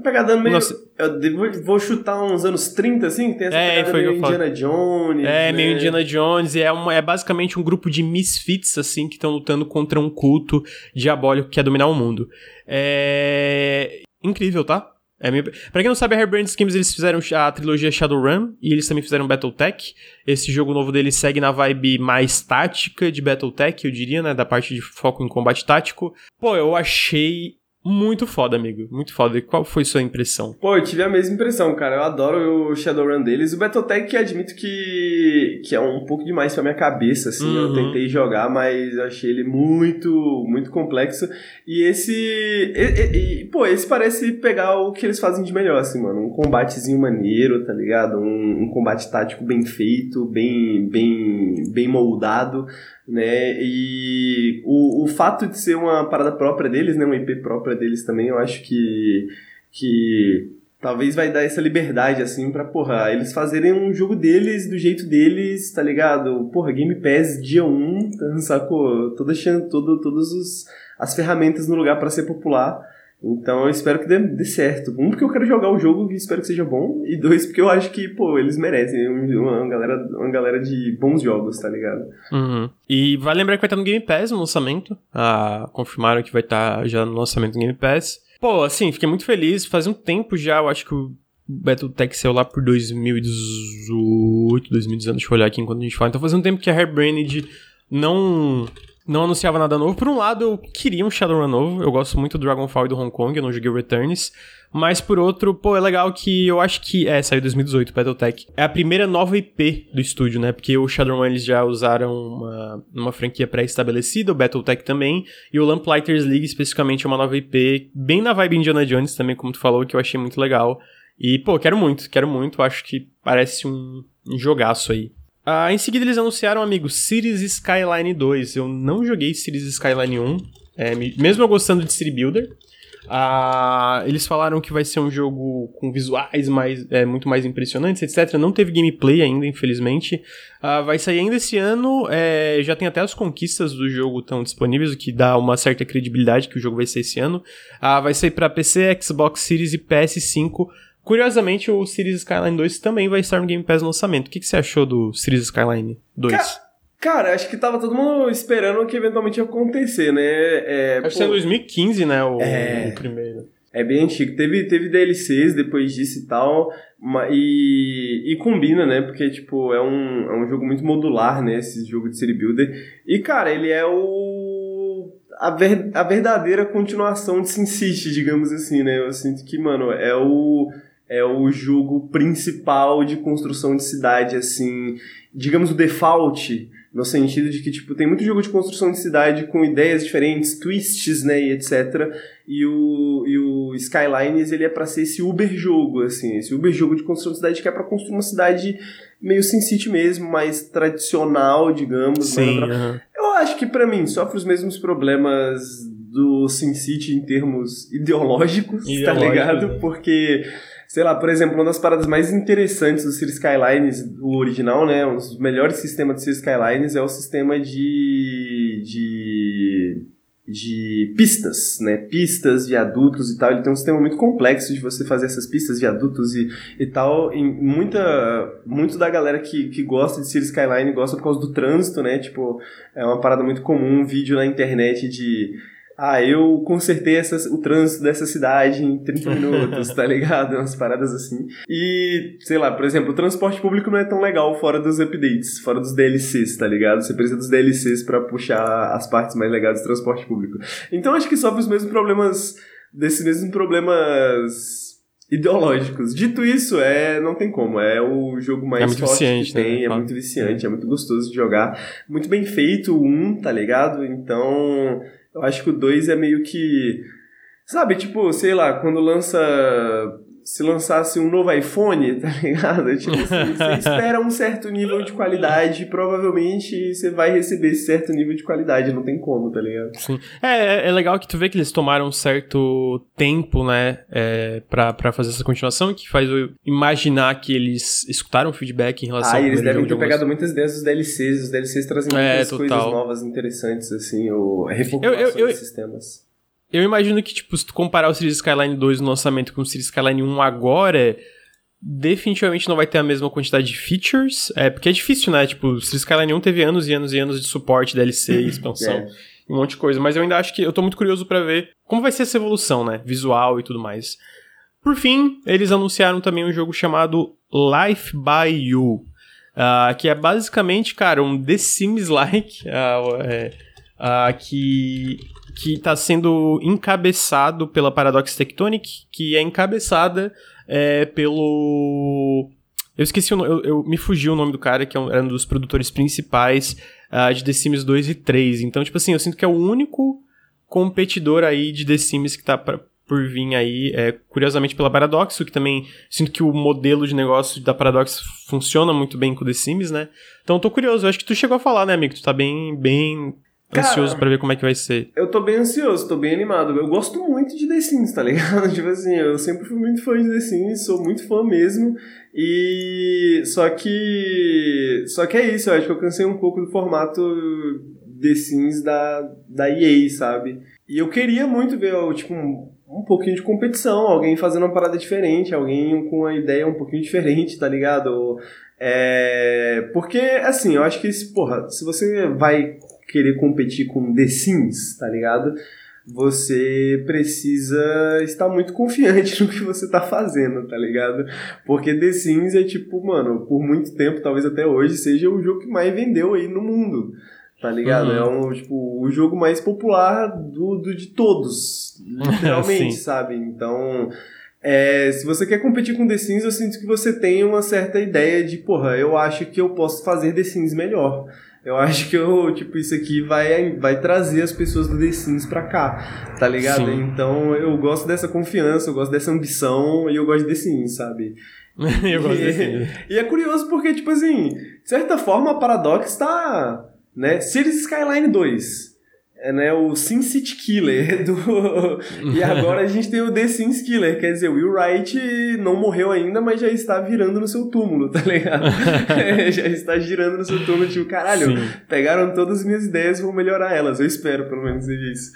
Speaker 2: pegada meio. Nossa. Eu vou chutar uns anos 30, assim, tem essa é, pegada meio Indiana Jones.
Speaker 1: É, né? meio Indiana Jones. É, uma, é basicamente um grupo de misfits, assim, que estão lutando contra um culto diabólico que quer dominar o mundo. É. Incrível, tá? É meio... Pra quem não sabe, a Hairbrand Schemes eles fizeram a trilogia Shadowrun e eles também fizeram Battletech. Esse jogo novo deles segue na vibe mais tática de Battletech, eu diria, né? Da parte de foco em combate tático. Pô, eu achei muito foda, amigo. Muito foda. E qual foi sua impressão?
Speaker 2: Pô, eu tive a mesma impressão, cara. Eu adoro o Shadowrun deles. O Battletech, admito que, que é um pouco demais pra minha cabeça, assim. Uhum. Eu tentei jogar, mas achei ele muito, muito complexo. E esse... E, e, pô, esse parece pegar o que eles fazem de melhor, assim, mano. Um combatezinho maneiro, tá ligado? Um, um combate tático bem feito, bem, bem, bem moldado né? E o, o fato de ser uma parada própria deles, né? Uma IP própria deles também, eu acho que, que talvez vai dar essa liberdade, assim, pra, porra, eles fazerem um jogo deles, do jeito deles, tá ligado? Porra, Game Pass dia 1, tá, sacou? Toda, todo, todas as ferramentas no lugar para ser popular. Então eu espero que dê, dê, certo. Um, porque eu quero jogar o jogo e espero que seja bom. E dois, porque eu acho que, pô, eles merecem uma, galera, uma galera de bons jogos, tá ligado?
Speaker 1: Uhum. E vai lembrar que vai estar no Game Pass no lançamento. Ah, confirmaram que vai estar já no lançamento do Game Pass. Pô, assim, fiquei muito feliz. Faz um tempo já, eu acho que o Battletech saiu lá por 2018, 2019, deixa eu olhar aqui enquanto a gente fala. Então faz um tempo que a Hairbrained não não anunciava nada novo. Por um lado, eu queria um Shadowrun novo. Eu gosto muito do Dragonfall e do Hong Kong, eu não joguei Returns. Mas por outro, pô, é legal que eu acho que. É, saiu em 2018, Battletech. É a primeira nova IP do estúdio, né? Porque o Shadowrun eles já usaram uma, uma franquia pré-estabelecida, o Battletech também. E o Lamplighters League, especificamente, é uma nova IP, bem na vibe Indiana Jones também, como tu falou, que eu achei muito legal. E, pô, quero muito, quero muito. Acho que parece um, um jogaço aí. Ah, em seguida eles anunciaram, amigo, Cities Skyline 2. Eu não joguei Cities Skyline 1, é, mesmo eu gostando de City Builder. Ah, eles falaram que vai ser um jogo com visuais mais, é, muito mais impressionantes, etc. Não teve gameplay ainda, infelizmente. Ah, vai sair ainda esse ano. É, já tem até as conquistas do jogo estão disponíveis, o que dá uma certa credibilidade que o jogo vai ser esse ano. Ah, vai sair para PC, Xbox Series e PS5 Curiosamente, o Cities Skyline 2 também vai estar no Game Pass no lançamento. O que, que você achou do Cities Skyline 2?
Speaker 2: Ca cara, acho que tava todo mundo esperando que eventualmente ia acontecer, né?
Speaker 1: É, acho que é 2015, né? O, é... o primeiro.
Speaker 2: É bem antigo. Teve, teve DLCs depois disso e tal. E, e combina, né? Porque, tipo, é um, é um jogo muito modular, né? Esse jogo de City Builder. E, cara, ele é o. A, ver, a verdadeira continuação de SimCity, digamos assim, né? Eu sinto que, mano, é o é o jogo principal de construção de cidade, assim, digamos o default, no sentido de que, tipo, tem muito jogo de construção de cidade com ideias diferentes, twists, né, e etc. E o, e o Skylines, ele é para ser esse Uber jogo, assim, esse Uber jogo de construção de cidade que é para construir uma cidade meio SimCity mesmo, mais tradicional, digamos.
Speaker 1: Sim,
Speaker 2: Eu acho que para mim sofre os mesmos problemas do SimCity em termos ideológicos, tá ligado? Né? Porque sei lá, por exemplo, uma das paradas mais interessantes do Cities Skylines, o original, né, um dos melhores sistemas de Cities Skylines é o sistema de, de de pistas, né? Pistas, viadutos e tal. Ele tem um sistema muito complexo de você fazer essas pistas, viadutos e, e tal. E muita, muito da galera que, que gosta de Cities Skyline gosta por causa do trânsito, né? Tipo, é uma parada muito comum, um vídeo na internet de ah, eu consertei o trânsito dessa cidade em 30 minutos, tá ligado? Umas paradas assim. E, sei lá, por exemplo, o transporte público não é tão legal fora dos updates, fora dos DLCs, tá ligado? Você precisa dos DLCs para puxar as partes mais legais do transporte público. Então acho que sofre os mesmos problemas, desses mesmos problemas ideológicos. Dito isso, é não tem como, é o jogo mais
Speaker 1: é forte
Speaker 2: que tem,
Speaker 1: né?
Speaker 2: é muito viciante, é muito gostoso de jogar, muito bem feito o 1, tá ligado? Então, eu acho que o 2 é meio que. Sabe, tipo, sei lá, quando lança. Se lançasse um novo iPhone, tá ligado? Tipo assim, você espera um certo nível de qualidade provavelmente você vai receber esse certo nível de qualidade, não tem como, tá ligado?
Speaker 1: Sim. É, é, é legal que tu vê que eles tomaram um certo tempo, né, é, pra, pra fazer essa continuação, que faz eu imaginar que eles escutaram feedback em relação
Speaker 2: ah,
Speaker 1: ao
Speaker 2: eles devem ter
Speaker 1: de
Speaker 2: pegado muitas ideias dos DLCs, os DLCs trazem
Speaker 1: É,
Speaker 2: muitas coisas novas, interessantes, assim, ou reformulação
Speaker 1: Eu- eu- eu-
Speaker 2: de sistemas.
Speaker 1: Eu imagino que, tipo, se tu comparar o Cities Skyline 2 no lançamento com o Cities Skyline 1 agora, definitivamente não vai ter a mesma quantidade de features. É, porque é difícil, né? Tipo, o Cities Skyline 1 teve anos e anos e anos de suporte, DLC, expansão,
Speaker 2: É.
Speaker 1: um monte de coisa. Mas eu ainda acho que eu tô muito curioso pra ver como vai ser essa evolução, né? Visual e tudo mais. Por fim, eles anunciaram também um jogo chamado Life by You. ah, que é basicamente, cara, um The Sims-like, é, ah, que que está sendo encabeçado pela Paradox Tectonic, que é encabeçada é, pelo. Eu esqueci o nome, eu, eu- me fugiu o nome do cara, que é um, era um dos produtores principais ah, de The Sims 2 e 3. Então, tipo assim, eu sinto que é o único competidor aí de The Sims que tá pra, por vir aí, é, curiosamente pela Paradox, o que também sinto que o modelo de negócio da Paradox funciona muito bem com The Sims, né? Então, eu tô curioso. Eu acho que tu chegou a falar, né, amigo? Tu tá bem, bem
Speaker 2: Cara,
Speaker 1: ansioso pra ver como é que vai ser.
Speaker 2: Eu tô bem ansioso, tô bem animado. Eu gosto muito de The Sims, tá ligado? Tipo assim, eu sempre fui muito fã de The Sims, sou muito fã mesmo. E só que só que é isso, eu acho que eu cansei um pouco do formato The Sims da da EA, sabe? E eu queria muito ver, tipo, um, um pouquinho de competição, alguém fazendo uma parada diferente, alguém com uma ideia um pouquinho diferente, tá ligado? É, porque, assim, eu acho que, porra, se você vai querer competir com The Sims, tá ligado? Você precisa estar muito confiante no que você tá fazendo, tá ligado? Porque The Sims é tipo, mano, por muito tempo, talvez até hoje, seja o jogo que mais vendeu aí no mundo, tá ligado?
Speaker 1: Uhum.
Speaker 2: É um, tipo, o jogo mais popular do, do de todos, literalmente, sabe? Então, é, se você quer competir com The Sims, eu sinto que você tem uma certa ideia de, porra, eu acho que eu posso fazer The Sims melhor. Eu acho que eu, tipo, isso aqui vai, vai trazer as pessoas do The Sims pra cá, tá ligado?
Speaker 1: Sim.
Speaker 2: Então eu gosto dessa confiança, eu gosto dessa ambição e eu gosto de The Sims, sabe?
Speaker 1: eu gosto
Speaker 2: e, e é curioso porque, tipo assim, de certa forma a Paradox tá, né? Cities Skyline 2. É, né, o Sin City Killer do... e agora a gente tem o The Sims Killer, quer dizer, o Will Wright não morreu ainda, mas já está virando no seu túmulo, tá ligado? É, já está girando no seu túmulo, tipo, caralho,
Speaker 1: Sim.
Speaker 2: pegaram todas as minhas ideias, vou melhorar elas, eu espero pelo menos seja isso.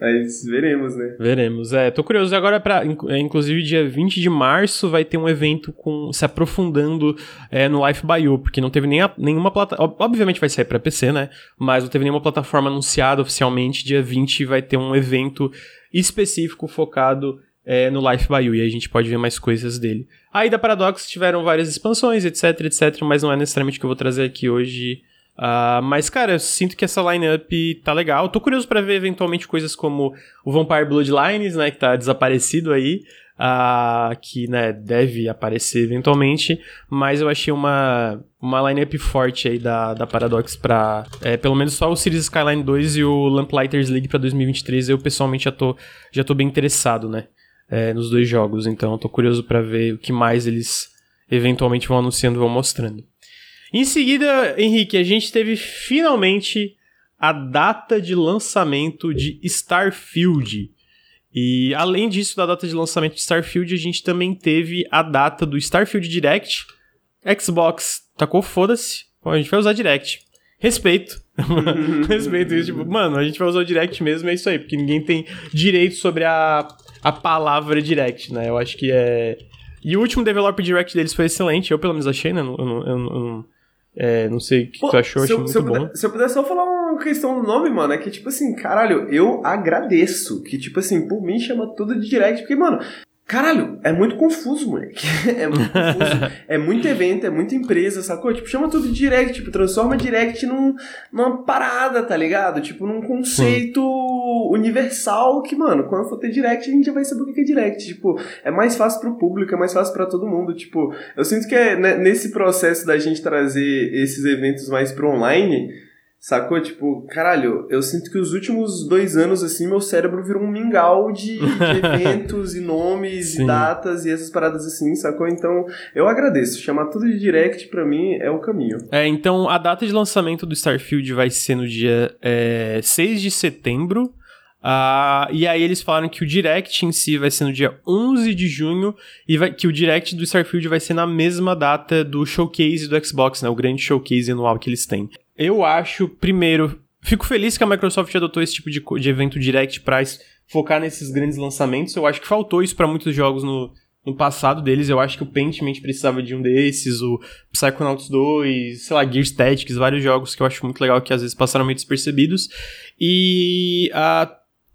Speaker 2: Mas veremos, né?
Speaker 1: Veremos. É, tô curioso agora para inclusive dia 20 de março vai ter um evento com se aprofundando é, no Life You, porque não teve nem a- nenhuma plataforma, obviamente vai sair para PC, né? Mas não teve nenhuma plataforma anunciada oficialmente. Dia 20 vai ter um evento específico focado é, no Life You e a gente pode ver mais coisas dele. Aí da Paradox tiveram várias expansões, etc, etc, mas não é necessariamente o que eu vou trazer aqui hoje. Ah, mas, cara, eu sinto que essa line-up tá legal. Tô curioso pra ver eventualmente coisas como o Vampire Bloodlines, né, que tá desaparecido aí, ah, que, né, deve aparecer eventualmente, mas eu achei uma, uma line-up forte aí da, da Paradox pra, é, pelo menos só o Cities Skyline 2 e o Lamplighters League pra 2023, eu pessoalmente já tô, já tô bem interessado, né, é, nos dois jogos, então tô curioso pra ver o que mais eles eventualmente vão anunciando, vão mostrando. Em seguida, Henrique, a gente teve finalmente a data de lançamento de Starfield. E além disso, da data de lançamento de Starfield, a gente também teve a data do Starfield Direct. Xbox tacou foda-se, a gente vai usar Direct. respeito. respeito isso. Tipo, mano, a gente vai usar o direct mesmo, é isso aí, porque ninguém tem direito sobre a, a palavra direct, né? Eu acho que é. E o último developer direct deles foi excelente, eu pelo menos achei, né? Eu, eu, eu, eu é, não sei o que Pô, tu achou, achei muito bom.
Speaker 2: Puder, se eu puder só falar uma questão do nome, mano, é que, tipo assim, caralho, eu agradeço. Que, tipo assim, por mim chama tudo de direct, porque, mano, Caralho, é muito confuso, moleque. É muito confuso. é muito evento, é muita empresa, sacou? Tipo, chama tudo de direct, tipo, transforma direct num, numa parada, tá ligado? Tipo, num conceito universal que, mano, quando for ter direct, a gente já vai saber o que é direct. Tipo, é mais fácil pro público, é mais fácil para todo mundo. Tipo, eu sinto que é né, nesse processo da gente trazer esses eventos mais pro online Sacou? Tipo, caralho, eu sinto que os últimos dois anos, assim, meu cérebro virou um mingau de, de eventos e nomes Sim. e datas e essas paradas assim, sacou? Então, eu agradeço. Chamar tudo de direct pra mim é o caminho.
Speaker 1: É, então a data de lançamento do Starfield vai ser no dia é, 6 de setembro. Uh, e aí eles falaram que o Direct em si vai ser no dia 11 de junho e vai, que o Direct do Starfield vai ser na mesma data do showcase do Xbox, né? O grande showcase anual que eles têm. Eu acho, primeiro, fico feliz que a Microsoft adotou esse tipo de, de evento direct para focar nesses grandes lançamentos. Eu acho que faltou isso para muitos jogos no, no passado deles. Eu acho que o Pentiment precisava de um desses, o Psychonauts 2, sei lá, Gears Tactics, vários jogos que eu acho muito legal que às vezes passaram meio despercebidos. E a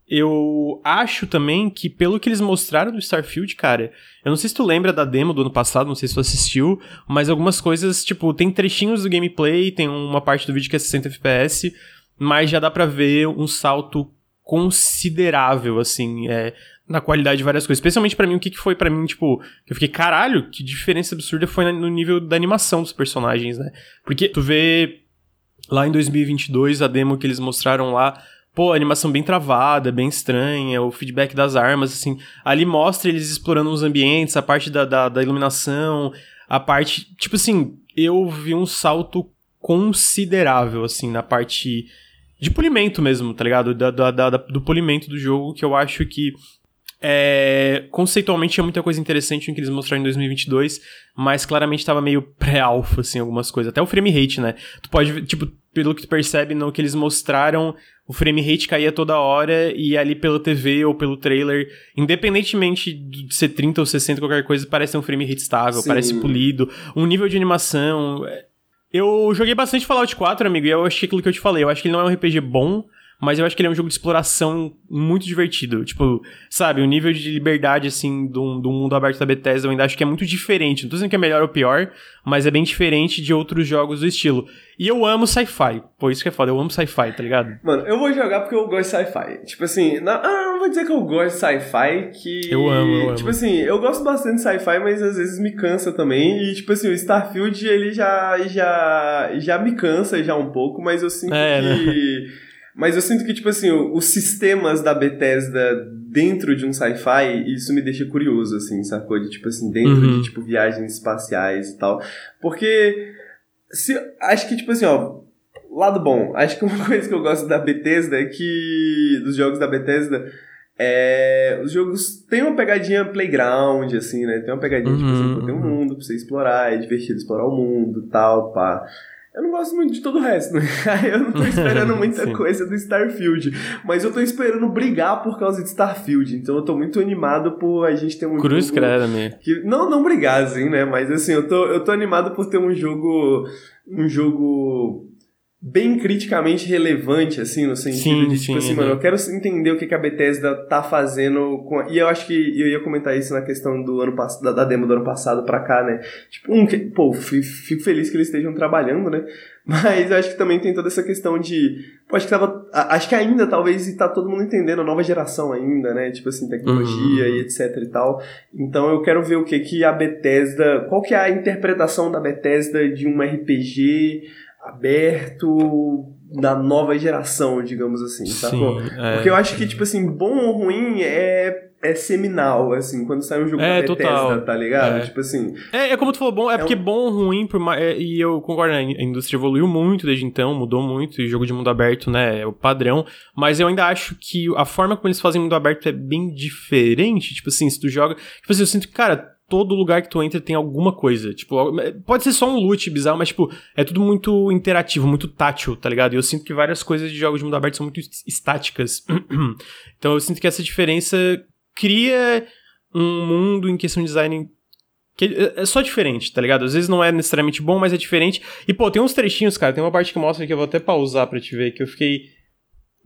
Speaker 1: eu acho também que, pelo que eles mostraram do Starfield, cara, eu não sei se tu lembra da demo do ano passado, não sei se tu assistiu, mas algumas coisas, tipo, tem trechinhos do gameplay, tem uma parte do vídeo que é 60 FPS, mas já dá pra ver um salto considerável, assim, é, na qualidade de várias coisas. Especialmente para mim, o que, que foi para mim, tipo, eu fiquei, caralho, que diferença absurda foi no nível da animação dos personagens, né? Porque tu vê lá em 2022 a demo que eles mostraram lá pô, animação bem travada, bem estranha, o feedback das armas, assim. Ali mostra eles explorando os ambientes, a parte da, da, da iluminação, a parte. Tipo assim, eu vi um salto considerável, assim, na parte de polimento mesmo, tá ligado? Da, da, da, do polimento do jogo, que eu acho que é, conceitualmente tinha muita coisa interessante no que eles mostraram em 2022, mas claramente estava meio pré-alfa, assim, algumas coisas. Até o frame rate, né? Tu pode, tipo, pelo que tu percebe no que eles mostraram, o frame rate caía toda hora e ali pelo TV ou pelo trailer, independentemente de ser 30 ou 60, qualquer coisa, parece um frame rate estável, Sim. parece polido, um nível de animação. É, eu joguei bastante Fallout 4, amigo, e eu achei aquilo que eu te falei. Eu acho que ele não é um RPG bom, mas eu acho que ele é um jogo de exploração muito divertido. Tipo, sabe, o nível de liberdade, assim, do, do mundo aberto da Bethesda eu ainda acho que é muito diferente. Não tô dizendo que é melhor ou pior, mas é bem diferente de outros jogos do estilo. E eu amo sci-fi. Pô, isso que é foda, eu amo sci-fi, tá ligado?
Speaker 2: Mano, eu vou jogar porque eu gosto de sci-fi. Tipo assim, não, ah, não vou dizer que eu gosto de sci-fi, que.
Speaker 1: Eu amo, eu amo.
Speaker 2: Tipo assim, eu gosto bastante de sci-fi, mas às vezes me cansa também. E, tipo assim, o Starfield, ele já, já, já me cansa já um pouco, mas eu sinto é, que. Né? Mas eu sinto que, tipo assim, os sistemas da Bethesda dentro de um sci-fi, isso me deixa curioso, assim, sacou? De, tipo assim, dentro uhum. de, tipo, viagens espaciais e tal. Porque, se, acho que, tipo assim, ó, lado bom, acho que uma coisa que eu gosto da Bethesda é que, dos jogos da Bethesda, é, os jogos têm uma pegadinha playground, assim, né? Tem uma pegadinha, uhum. tipo assim, uhum, tem um mundo pra você explorar, é divertido explorar o mundo tal, pá. Eu não gosto muito de todo o resto, né? Eu não tô esperando muita coisa do Starfield. Mas eu tô esperando brigar por causa de Starfield. Então eu tô muito animado por a gente ter um
Speaker 1: Cruz
Speaker 2: jogo.
Speaker 1: Cruz né?
Speaker 2: Que, não, não brigar, assim, né? Mas assim, eu tô, eu tô animado por ter um jogo. Um jogo bem criticamente relevante, assim, no sentido sim, de, tipo sim, assim, mano, eu quero entender o que, que a Bethesda tá fazendo com... E eu acho que eu ia comentar isso na questão do ano passado, da, da demo do ano passado pra cá, né? Tipo, um, que, pô, fico feliz que eles estejam trabalhando, né? Mas eu acho que também tem toda essa questão de... Pô, acho que tava... Acho que ainda, talvez, tá todo mundo entendendo, a nova geração ainda, né? Tipo assim, tecnologia uhum. e etc e tal. Então eu quero ver o que que a Bethesda... Qual que é a interpretação da Bethesda de um RPG aberto da nova geração, digamos assim, sacou? É, Porque eu acho que, tipo assim, bom ou ruim é, é seminal, assim, quando sai um jogo é, da Bethesda, total. tá ligado? É. Tipo assim...
Speaker 1: É, é como tu falou, bom, é, é porque um... bom ou ruim, por mais, é, e eu concordo, né, a indústria evoluiu muito desde então, mudou muito, e jogo de mundo aberto, né, é o padrão, mas eu ainda acho que a forma como eles fazem mundo aberto é bem diferente, tipo assim, se tu joga... Tipo assim, eu sinto que, cara todo lugar que tu entra tem alguma coisa. Tipo, pode ser só um loot bizarro, mas, tipo, é tudo muito interativo, muito tátil, tá ligado? E eu sinto que várias coisas de jogos de mundo aberto são muito estáticas. então eu sinto que essa diferença cria um mundo em questão de design que é, é só diferente, tá ligado? Às vezes não é necessariamente bom, mas é diferente. E, pô, tem uns trechinhos, cara, tem uma parte que mostra que eu vou até pausar pra te ver, que eu fiquei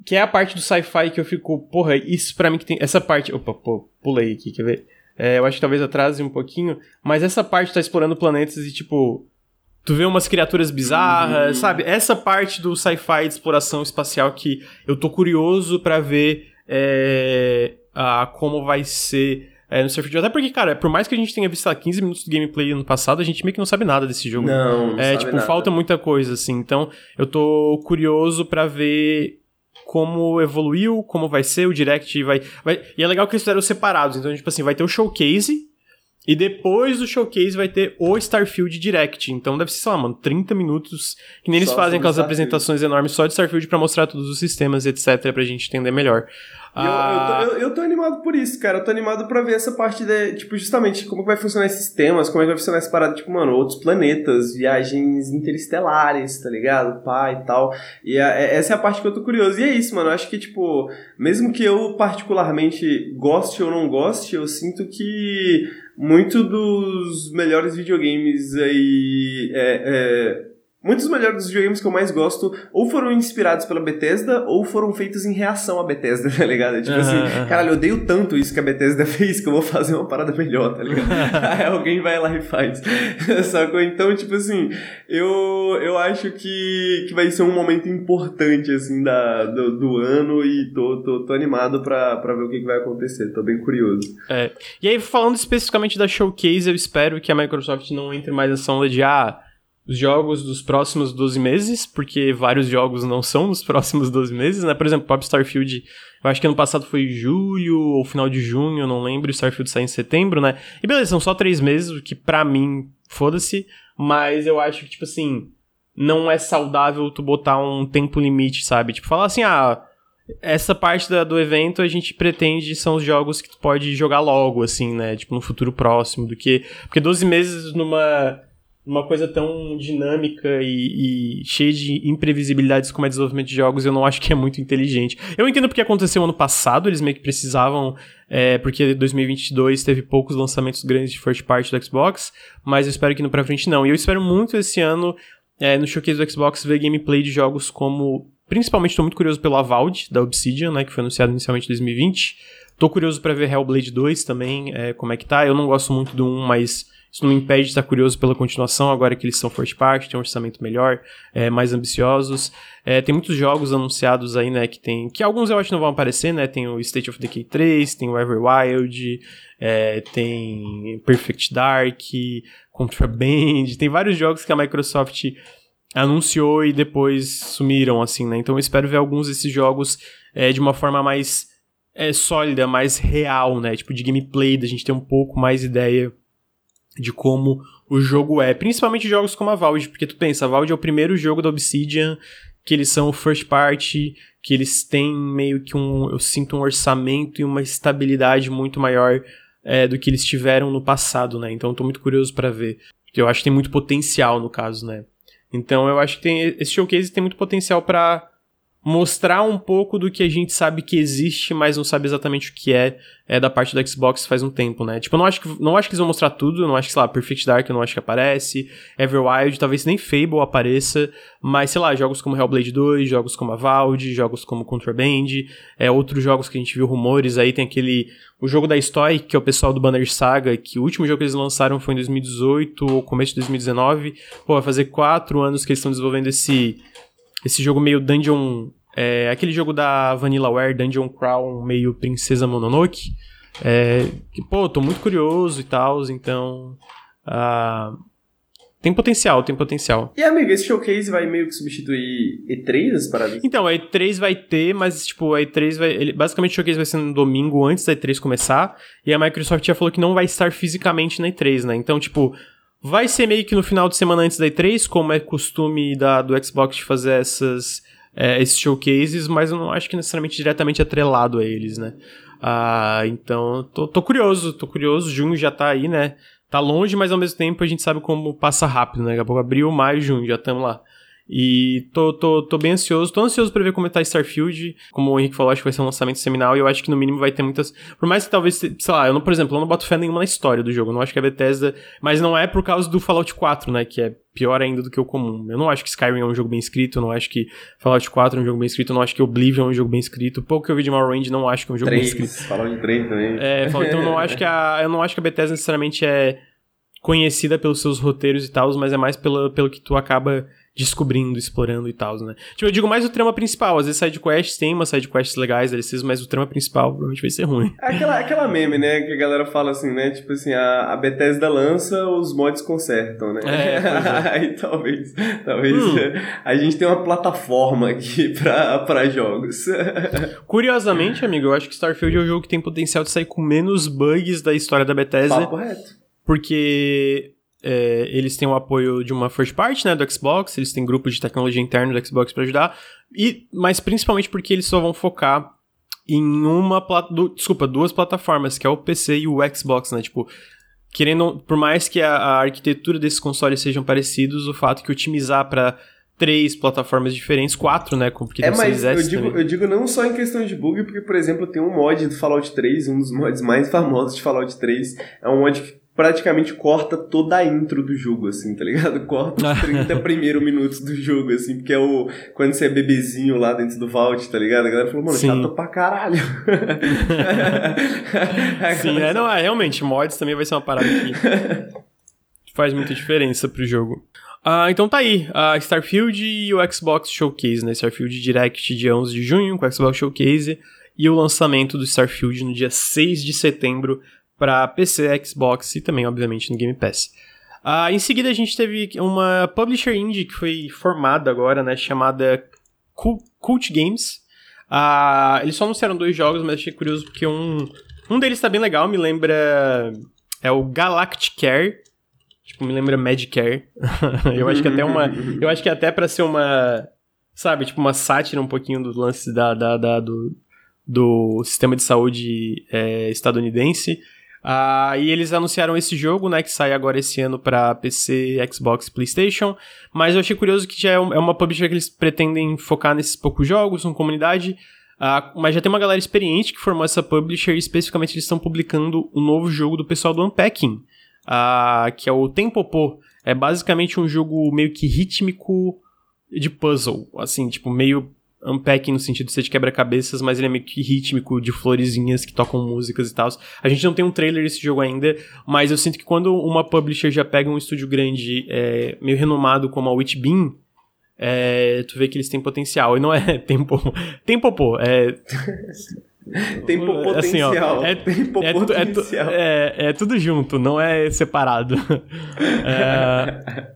Speaker 1: que é a parte do sci-fi que eu fico, porra, isso para mim que tem. Essa parte. Opa, pô, pulei aqui, quer ver? É, eu acho que talvez atrase um pouquinho, mas essa parte tá explorando planetas e, tipo. Tu vê umas criaturas bizarras, uhum. sabe? Essa parte do sci-fi de exploração espacial que eu tô curioso para ver é, a, como vai ser é, no Surfing Até porque, cara, por mais que a gente tenha visto lá 15 minutos de gameplay no passado, a gente meio que não sabe nada desse jogo.
Speaker 2: Não, não
Speaker 1: É, tipo,
Speaker 2: nada.
Speaker 1: falta muita coisa, assim. Então, eu tô curioso para ver como evoluiu, como vai ser o Direct, vai, vai... E é legal que eles fizeram separados, então, tipo assim, vai ter o Showcase, e depois do Showcase vai ter o Starfield Direct, então deve ser, sei lá, mano, 30 minutos, que nem eles fazem aquelas apresentações enormes só de Starfield para mostrar todos os sistemas, etc, pra gente entender melhor.
Speaker 2: Ah... Eu, eu, tô, ah. eu, eu, tô, animado por isso, cara. Eu tô animado pra ver essa parte de, tipo, justamente como vai funcionar esses temas, como é que vai funcionar essa parada, tipo, mano, outros planetas, viagens interestelares, tá ligado? Pá e tal. E a, é, essa é a parte que eu tô curioso. E é isso, mano. Eu acho que, tipo, mesmo que eu particularmente goste ou não goste, eu sinto que muito dos melhores videogames aí é, é Muitos dos melhores videogames que eu mais gosto ou foram inspirados pela Bethesda ou foram feitos em reação à Bethesda, tá ligado? Tipo assim, caralho, eu odeio tanto isso que a Bethesda fez que eu vou fazer uma parada melhor, tá ligado? Aí alguém vai lá e faz. Sacou? Então, tipo assim, eu, eu acho que, que vai ser um momento importante, assim, da, do, do ano e tô, tô, tô animado pra, pra ver o que, que vai acontecer. Tô bem curioso.
Speaker 1: É. E aí, falando especificamente da Showcase, eu espero que a Microsoft não entre mais nessa onda de, ah, os jogos dos próximos 12 meses, porque vários jogos não são nos próximos 12 meses, né? Por exemplo, Pop Starfield, eu acho que ano passado foi julho ou final de junho, não lembro, e Starfield sai em setembro, né? E beleza, são só três meses, o que pra mim, foda-se, mas eu acho que, tipo assim, não é saudável tu botar um tempo limite, sabe? Tipo, falar assim, ah, essa parte da, do evento a gente pretende são os jogos que tu pode jogar logo, assim, né? Tipo, no futuro próximo, do que... Porque 12 meses numa uma coisa tão dinâmica e, e, cheia de imprevisibilidades como é desenvolvimento de jogos, eu não acho que é muito inteligente. Eu entendo porque aconteceu ano passado, eles meio que precisavam, é, porque 2022 teve poucos lançamentos grandes de first party do Xbox, mas eu espero que no pra frente não. E eu espero muito esse ano, é, no showcase do Xbox, ver gameplay de jogos como. Principalmente estou muito curioso pelo Avowed, da Obsidian, né, que foi anunciado inicialmente em 2020. Tô curioso para ver Hellblade 2 também, é, como é que tá. Eu não gosto muito do 1, mas isso não impede de estar curioso pela continuação, agora que eles são first party, tem um orçamento melhor, é, mais ambiciosos. É, tem muitos jogos anunciados aí, né, que tem... Que alguns eu acho que não vão aparecer, né? Tem o State of Decay 3, tem o Everwild, é, tem Perfect Dark, Contraband, tem vários jogos que a Microsoft anunciou e depois sumiram, assim, né? Então eu espero ver alguns desses jogos é, de uma forma mais é, sólida, mais real, né? Tipo, de gameplay, da gente ter um pouco mais ideia de como o jogo é. Principalmente jogos como a Valve, porque tu pensa, a Valve é o primeiro jogo da Obsidian que eles são first party, que eles têm meio que um, eu sinto um orçamento e uma estabilidade muito maior é, do que eles tiveram no passado, né? Então eu tô muito curioso para ver, porque eu acho que tem muito potencial no caso, né? Então eu acho que tem esse showcase tem muito potencial para mostrar um pouco do que a gente sabe que existe, mas não sabe exatamente o que é, é da parte da Xbox faz um tempo, né? Tipo, eu não acho que, não acho que eles vão mostrar tudo, não acho que, sei lá, Perfect Dark eu não acho que aparece, Everwild, talvez nem Fable apareça, mas, sei lá, jogos como Hellblade 2, jogos como Avowed, jogos como Contraband, é, outros jogos que a gente viu rumores aí, tem aquele, o jogo da Story, que é o pessoal do Banner Saga, que o último jogo que eles lançaram foi em 2018 ou começo de 2019, pô, vai fazer quatro anos que eles estão desenvolvendo esse esse jogo meio dungeon. É, aquele jogo da Vanillaware, Dungeon Crown, meio Princesa Mononoke. É, que, pô, tô muito curioso e tal, então. Uh, tem potencial, tem potencial.
Speaker 2: E, amigo, esse showcase vai meio que substituir E3, as paradas?
Speaker 1: Então, a E3 vai ter, mas, tipo, a E3 vai... Ele, basicamente, o showcase vai ser no domingo antes da E3 começar, e a Microsoft já falou que não vai estar fisicamente na E3, né? Então, tipo, Vai ser meio que no final de semana antes da E3, como é costume da, do Xbox de fazer essas, é, esses showcases, mas eu não acho que necessariamente diretamente atrelado a eles, né? Ah, então, tô, tô curioso, tô curioso. Junho já tá aí, né? Tá longe, mas ao mesmo tempo a gente sabe como passa rápido, né? Daqui a pouco abril, maio, junho, já estamos lá. E tô, tô, tô bem ansioso. Tô ansioso pra ver como tá Starfield. Como o Henrique falou, acho que vai ser um lançamento seminal. E eu acho que no mínimo vai ter muitas. Por mais que talvez, sei lá, eu não, por exemplo, eu não boto fé nenhuma na história do jogo. Eu não acho que a Bethesda. Mas não é por causa do Fallout 4, né? Que é pior ainda do que o comum. Eu não acho que Skyrim é um jogo bem escrito. Eu não acho que Fallout 4 é um jogo bem escrito. Eu não acho que Oblivion é um jogo bem escrito. Pouco que eu vi de Morrowind, não acho que é um jogo
Speaker 2: 3,
Speaker 1: bem escrito.
Speaker 2: Fallout 3 também.
Speaker 1: É, então eu não acho que a. Eu não acho que a Bethesda necessariamente é conhecida pelos seus roteiros e tal, mas é mais pelo, pelo que tu acaba descobrindo, explorando e tal, né? Tipo, eu digo mais o trama principal. Às vezes sidequests tem umas sidequests legais, DLCs, mas o trama principal provavelmente vai ser ruim.
Speaker 2: É aquela, aquela meme, né? Que a galera fala assim, né? Tipo assim, a, a Bethesda lança, os mods consertam, né?
Speaker 1: É, é.
Speaker 2: Aí talvez, talvez hum. a gente tenha uma plataforma aqui pra, pra jogos.
Speaker 1: Curiosamente, amigo, eu acho que Starfield é o jogo que tem potencial de sair com menos bugs da história da Bethesda.
Speaker 2: Papo reto.
Speaker 1: Porque é, eles têm o apoio de uma first party, né, do Xbox, eles têm grupos de tecnologia interno do Xbox para ajudar, e mas principalmente porque eles só vão focar em uma do, desculpa, duas plataformas, que é o PC e o Xbox, né? Tipo, querendo, por mais que a, a arquitetura desses consoles sejam parecidos, o fato que otimizar para três plataformas diferentes, quatro, né? Porque
Speaker 2: é, mas eu digo, eu digo não só em questão de bug, porque, por exemplo, tem um mod do Fallout 3, um dos mods mais famosos de Fallout 3, é um mod que praticamente corta toda a intro do jogo, assim, tá ligado? Corta os 30 primeiros minutos do jogo, assim, porque é o. Quando você é bebezinho lá dentro do Vault, tá ligado? A galera falou, mano, Sim. chato pra caralho.
Speaker 1: Sim, é, não, é, realmente, mods também vai ser uma parada que faz muita diferença pro jogo. Uh, então tá aí, a uh, Starfield e o Xbox Showcase, né? Starfield Direct de 11 de junho com o Xbox Showcase e o lançamento do Starfield no dia 6 de setembro para PC, Xbox e também, obviamente, no Game Pass. Uh, em seguida, a gente teve uma publisher indie que foi formada agora, né, chamada Cult Games. Uh, eles só anunciaram dois jogos, mas achei curioso porque um, um deles tá bem legal, me lembra. É o Galactic Care. Tipo, me lembra Medicare. eu acho que até uma. Eu acho que até para ser uma. Sabe, tipo, uma sátira um pouquinho do lance da, da, da do, do sistema de saúde é, estadunidense. Uh, e eles anunciaram esse jogo, né, que sai agora esse ano para PC, Xbox, PlayStation. Mas eu achei curioso que já é, é uma publisher que eles pretendem focar nesses poucos jogos, uma comunidade. Uh, mas já tem uma galera experiente que formou essa publisher e especificamente eles estão publicando o um novo jogo do pessoal do Unpacking, uh, que é o Tempopô. É basicamente um jogo meio que rítmico de puzzle, assim, tipo, meio unpacking no sentido de ser de quebra-cabeças, mas ele é meio que rítmico, de florezinhas que tocam músicas e tal. A gente não tem um trailer desse jogo ainda, mas eu sinto que quando uma publisher já pega um estúdio grande, é, meio renomado como a Witchbeam, é, tu vê que eles têm potencial. E não é tempo. Tempo, pô. É.
Speaker 2: Tem potencial. Assim, ó,
Speaker 1: é,
Speaker 2: Tempo
Speaker 1: é,
Speaker 2: potencial.
Speaker 1: É, é, é, tudo junto, não é separado. é,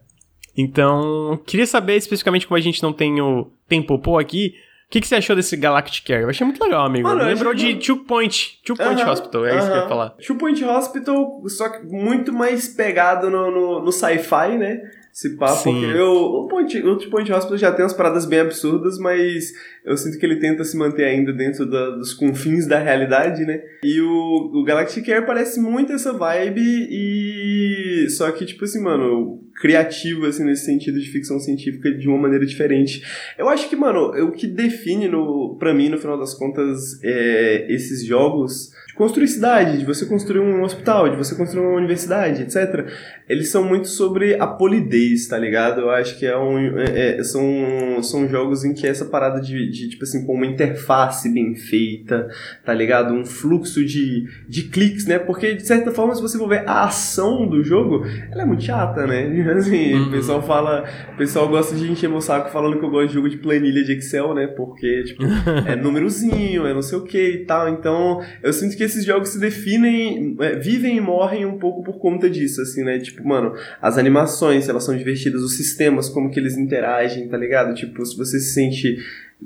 Speaker 1: então, queria saber especificamente como a gente não tem o Tempopô aqui, o que, que você achou desse Galactic Care? Eu achei muito legal, amigo. Mano, Lembrou de Two Point, Two Point uh -huh, Hospital, é uh -huh. isso que eu ia falar.
Speaker 2: Two Point Hospital, só que muito mais pegado no, no, no sci-fi, né? Esse papo, eu, o, Point, o Point Hospital já tem umas paradas bem absurdas, mas eu sinto que ele tenta se manter ainda dentro da, dos confins da realidade, né? E o, o Galactic Air parece muito essa vibe e... Só que, tipo assim, mano, criativo, assim, nesse sentido de ficção científica de uma maneira diferente. Eu acho que, mano, o que define, no, pra mim, no final das contas, é, esses jogos de construir cidade, de você construir um hospital, de você construir uma universidade, etc. Eles são muito sobre a polidez, tá ligado? Eu acho que é um, é, é, são, são jogos em que essa parada de, de, tipo assim, com uma interface bem feita, tá ligado? Um fluxo de, de cliques, né? Porque, de certa forma, se você for ver a ação do jogo, ela é muito chata, né? Assim, uhum. o pessoal fala, o pessoal gosta de encher meu saco falando que eu gosto de jogo de planilha de Excel, né? Porque, tipo, é númerozinho, é não sei o que e tal. Então, eu sinto que esses jogos se definem, é, vivem e morrem um pouco por conta disso, assim, né? Tipo, mano, as animações, elas são divertidas, os sistemas, como que eles interagem, tá ligado? Tipo, se você se sente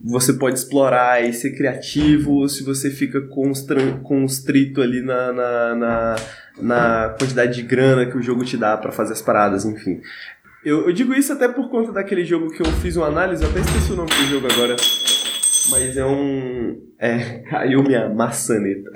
Speaker 2: você pode explorar e ser criativo, se você fica constrito ali na, na, na, na, quantidade de grana que o jogo te dá para fazer as paradas, enfim. Eu, eu, digo isso até por conta daquele jogo que eu fiz uma análise, eu até esqueci o nome do jogo agora. Mas é um. É, caiu minha maçaneta.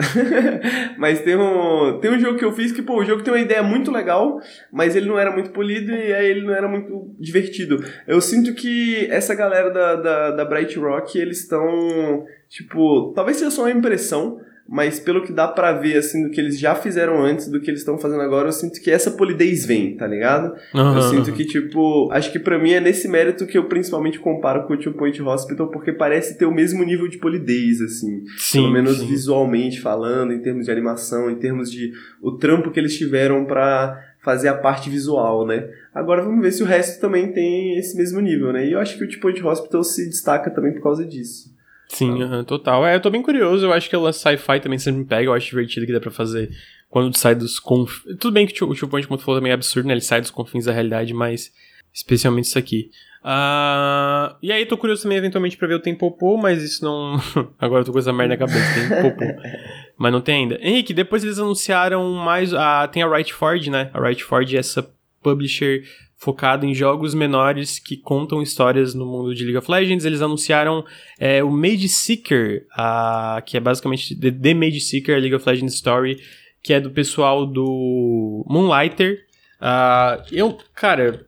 Speaker 2: mas tem um, tem um jogo que eu fiz que, pô, o jogo tem uma ideia muito legal, mas ele não era muito polido e aí ele não era muito divertido. Eu sinto que essa galera da, da, da Bright Rock, eles estão. Tipo, talvez seja só uma impressão, mas pelo que dá para ver, assim, do que eles já fizeram antes, do que eles estão fazendo agora, eu sinto que essa polidez vem, tá ligado? Uhum. Eu sinto que, tipo, acho que para mim é nesse mérito que eu principalmente comparo com o Two Point Hospital, porque parece ter o mesmo nível de polidez, assim. Sim, pelo menos sim. visualmente falando, em termos de animação, em termos de o trampo que eles tiveram para fazer a parte visual, né? Agora vamos ver se o resto também tem esse mesmo nível, né? E eu acho que o Two Point Hospital se destaca também por causa disso.
Speaker 1: Sim, uhum, total. É, eu tô bem curioso, eu acho que ela sci-fi também sempre me pega, eu acho divertido que dá pra fazer quando sai dos conf... Tudo bem que o Two Point, como tu falou, também é absurdo, né? Ele sai dos confins da realidade, mas especialmente isso aqui. Uh... E aí, tô curioso também, eventualmente, pra ver o Tempopô, mas isso não... Agora eu tô com essa merda na cabeça, Tempopô. mas não tem ainda. Henrique, depois eles anunciaram mais... Ah, tem a Wright Ford, né? A Wright Ford é essa publisher focado em jogos menores que contam histórias no mundo de League of Legends. Eles anunciaram é, o Mage Seeker, uh, que é basicamente The, The Mage Seeker, League of Legends Story, que é do pessoal do Moonlighter. Uh, eu, cara,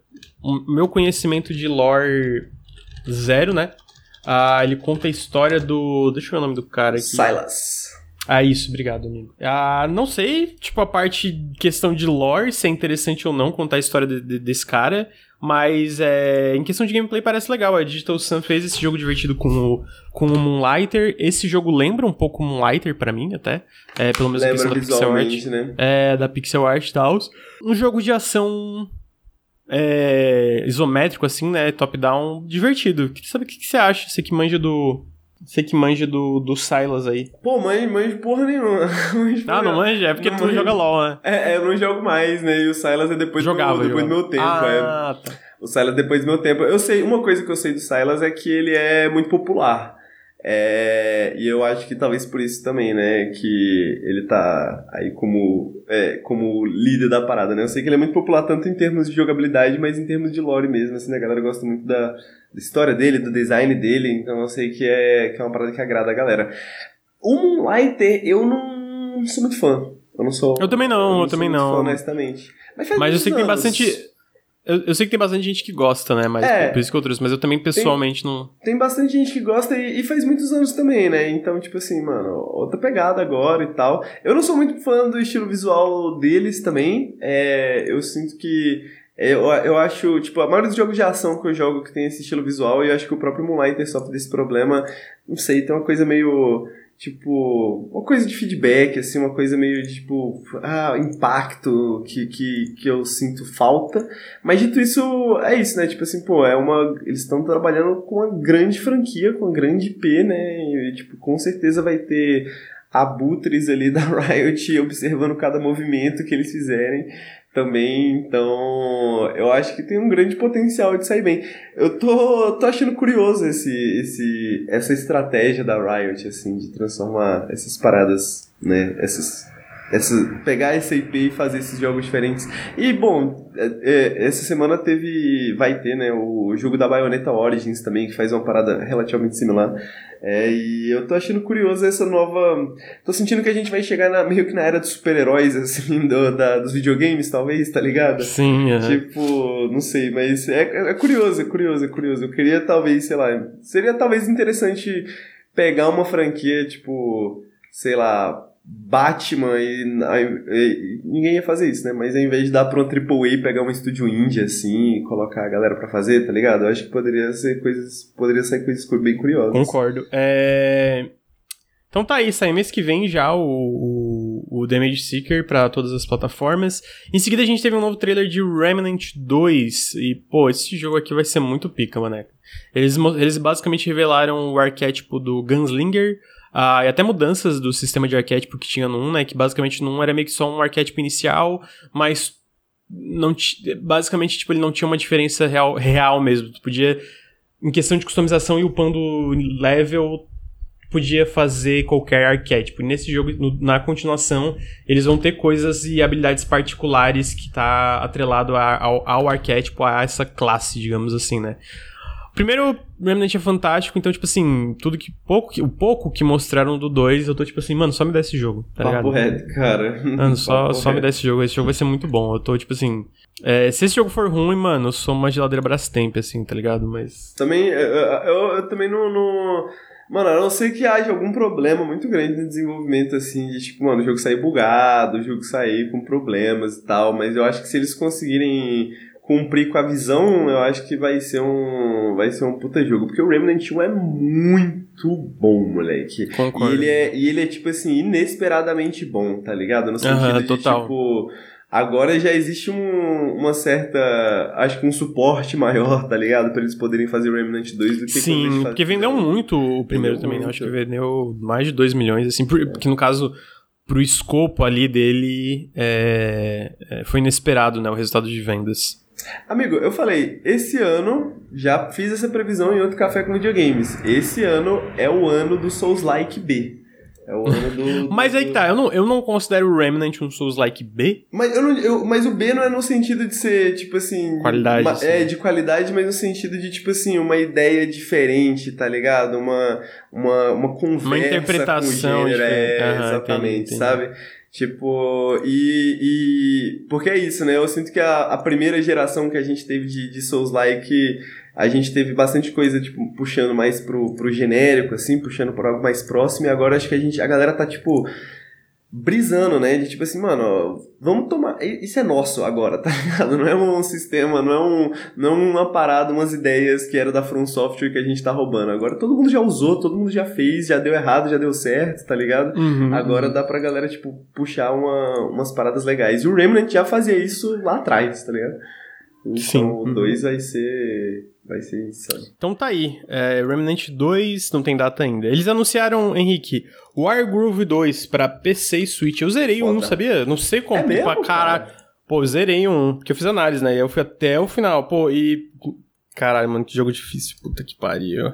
Speaker 1: meu conhecimento de lore zero, né? Uh, ele conta a história do. Deixa eu ver o nome do cara aqui.
Speaker 2: Silas.
Speaker 1: Ah, isso, obrigado, amigo. Ah, não sei, tipo, a parte questão de lore, se é interessante ou não contar a história de, de, desse cara, mas é, em questão de gameplay parece legal. A Digital Sun fez esse jogo divertido com o, com o Moonlighter. Esse jogo lembra um pouco o Moonlighter para mim, até. É, pelo menos lembra questão da pixel art. Né? É, da pixel art e tal. Um jogo de ação é, isométrico, assim, né? Top-down, divertido. Saber o que, que você acha, você que manja do, você que manja do, do Silas aí.
Speaker 2: Pô, manja porra nenhuma.
Speaker 1: Manjo ah, não manja? É porque não tu não joga LOL, né?
Speaker 2: É, é, eu não jogo mais, né? E o Silas é depois,
Speaker 1: jogava,
Speaker 2: do, depois
Speaker 1: do
Speaker 2: meu tempo.
Speaker 1: Ah,
Speaker 2: é. tá. O Silas depois do meu tempo. Eu sei, uma coisa que eu sei do Silas é que ele é muito popular. É, e eu acho que talvez por isso também, né, que ele tá aí como, é, como líder da parada, né? Eu sei que ele é muito popular tanto em termos de jogabilidade, mas em termos de lore mesmo, assim, né? A galera gosta muito da, da história dele, do design dele, então eu sei que é, que é uma parada que agrada a galera. O Moonlighter, eu não sou muito fã. Eu não sou.
Speaker 1: Eu também não, eu,
Speaker 2: eu
Speaker 1: também não. Fã,
Speaker 2: honestamente.
Speaker 1: Mas, mas eu sei que tem bastante eu, eu, sei que tem bastante gente que gosta, né? Mas é, por isso que eu trouxe, mas eu também pessoalmente
Speaker 2: tem,
Speaker 1: não.
Speaker 2: Tem bastante gente que gosta e, e, faz muitos anos também, né? Então, tipo assim, mano, outra pegada agora e tal. Eu não sou muito fã do estilo visual deles também. É, eu sinto que. Eu, eu acho, tipo, a maioria dos jogos de ação que eu jogo que tem esse estilo visual, eu acho que o próprio Moonlighter sofre desse problema. Não sei, tem uma coisa meio tipo, uma coisa de feedback, assim, uma coisa meio de, tipo, ah, impacto que, que, que eu sinto falta. Mas dito isso, é isso, né? Tipo assim, pô, é uma. Eles estão trabalhando com uma grande franquia, com uma grande IP, né? E, tipo, com certeza vai ter abutres ali da Riot observando cada movimento que eles fizerem também, então eu acho que tem um grande potencial de sair bem. Eu tô, tô achando curioso esse, esse, essa estratégia da Riot, assim, de transformar essas paradas, né, essas essa, pegar essa IP e fazer esses jogos diferentes. E, bom, é, é, essa semana teve, vai ter, né, o jogo da Bayonetta Origins também, que faz uma parada relativamente similar. É, e eu tô achando curioso essa nova... Tô sentindo que a gente vai chegar na, meio que na era dos super-heróis, assim, do, da, dos videogames, talvez, tá ligado?
Speaker 1: Sim,
Speaker 2: uhum. Tipo, não sei, mas é, é curioso, é curioso, é curioso. Eu queria, talvez, sei lá, seria talvez interessante pegar uma franquia, tipo, sei lá Batman e, e, ninguém ia fazer isso, né? Mas ao invés de dar pra um AAA pegar um estúdio indie assim e colocar a galera para fazer, tá ligado? Eu acho que poderia ser coisas, poderia ser coisas bem curiosas.
Speaker 1: Concordo. É... Então tá aí, sai mês que vem já o, o, o Damage Seeker para todas as plataformas. Em seguida a gente teve um novo trailer de Remnant 2 e pô, esse jogo aqui vai ser muito pica, mané. Eles, eles basicamente revelaram o arquétipo do Gunslinger, ah, e até mudanças do sistema de arquétipo que tinha no 1, né? Que basicamente no 1 era meio que só um arquétipo inicial, mas não basicamente tipo, ele não tinha uma diferença real, real mesmo. Tu podia, em questão de customização e upando level, podia fazer qualquer arquétipo. E nesse jogo, no, na continuação, eles vão ter coisas e habilidades particulares que tá atrelado a, ao, ao arquétipo, a essa classe, digamos assim, né? Primeiro, Remnant é fantástico, então, tipo assim, tudo que. Pouco, o pouco que mostraram do 2, eu tô tipo assim, mano, só me dá esse jogo, tá
Speaker 2: Papo
Speaker 1: ligado?
Speaker 2: cara.
Speaker 1: Mano, só,
Speaker 2: Papo
Speaker 1: só me dá esse jogo. Esse jogo vai ser muito bom. Eu tô, tipo assim. é, se esse jogo for ruim, mano, eu sou uma geladeira Brastemp, assim, tá ligado? Mas.
Speaker 2: Também, eu, eu, eu também não, não. Mano, a não ser que haja algum problema muito grande no desenvolvimento, assim, de tipo, mano, o jogo sair bugado, o jogo sair com problemas e tal, mas eu acho que se eles conseguirem cumprir com a visão, eu acho que vai ser um. Vai ser um puta jogo. Porque o Remnant 1 é muito bom, moleque.
Speaker 1: Concordo.
Speaker 2: E ele é, e ele é, tipo assim, inesperadamente bom, tá ligado? No sentido
Speaker 1: Aham,
Speaker 2: de,
Speaker 1: total.
Speaker 2: tipo. Agora já existe um, uma certa. Acho que um suporte maior, tá ligado? Pra eles poderem fazer o Remnant 2 do que
Speaker 1: Sim, porque vendeu muito o primeiro
Speaker 2: Vendeu
Speaker 1: também, né? Acho que vendeu mais de 2 milhões, assim, por- porque no caso, pro escopo ali dele, é, é, foi inesperado, né? O resultado de vendas.
Speaker 2: Amigo, eu falei, esse ano, já fiz essa previsão em outro café com videogames. Esse ano é o ano do Souls-like B. É o ano do.
Speaker 1: Mas aí que tá, eu não, eu não considero o Remnant um Souls-like B.
Speaker 2: Mas, eu não, eu- mas o B não é no sentido de ser, tipo assim.
Speaker 1: Qualidade,
Speaker 2: uma-. É, de qualidade, mas no sentido de, tipo assim, uma ideia diferente, tá ligado? Uma, uma, uma conversa.
Speaker 1: Uma interpretação
Speaker 2: com o gênero, é, exatamente,
Speaker 1: entendi, entendi.
Speaker 2: sabe? Tipo, e, e. Porque é isso, né? Eu sinto que a, a primeira geração que a gente teve de, de Souls-like, a gente teve bastante coisa, tipo, puxando mais pro, pro genérico, assim, puxando pra algo mais próximo, e agora acho que a gente. A galera tá, tipo brisando, né? De tipo assim, mano, ó, vamos tomar. Isso é nosso agora, tá ligado? Não é um sistema, não é, um, não é uma parada, umas ideias que era da From Software que a gente tá roubando. Agora todo mundo já usou, todo mundo já fez, já deu errado, já deu certo, tá ligado?
Speaker 1: Uhum,
Speaker 2: Agora
Speaker 1: uhum.
Speaker 2: dá pra galera, tipo, puxar uma, umas paradas legais. E o Remnant já fazia isso lá atrás, tá ligado? Então
Speaker 1: Sim,
Speaker 2: o
Speaker 1: uhum.
Speaker 2: 2 vai ser. Vai ser insano.
Speaker 1: Então tá aí. É, Remnant 2 não tem data ainda. Eles anunciaram, Henrique, Wargroove 2 pra PC e Switch. Eu zerei um,
Speaker 2: Foda.
Speaker 1: sabia? Não sei como.
Speaker 2: É mesmo,
Speaker 1: pra caralho. Pô, eu zerei um, porque eu fiz análise, né? E eu fui até o final. Pô, e. Caralho, mano, que jogo difícil. Puta que pariu.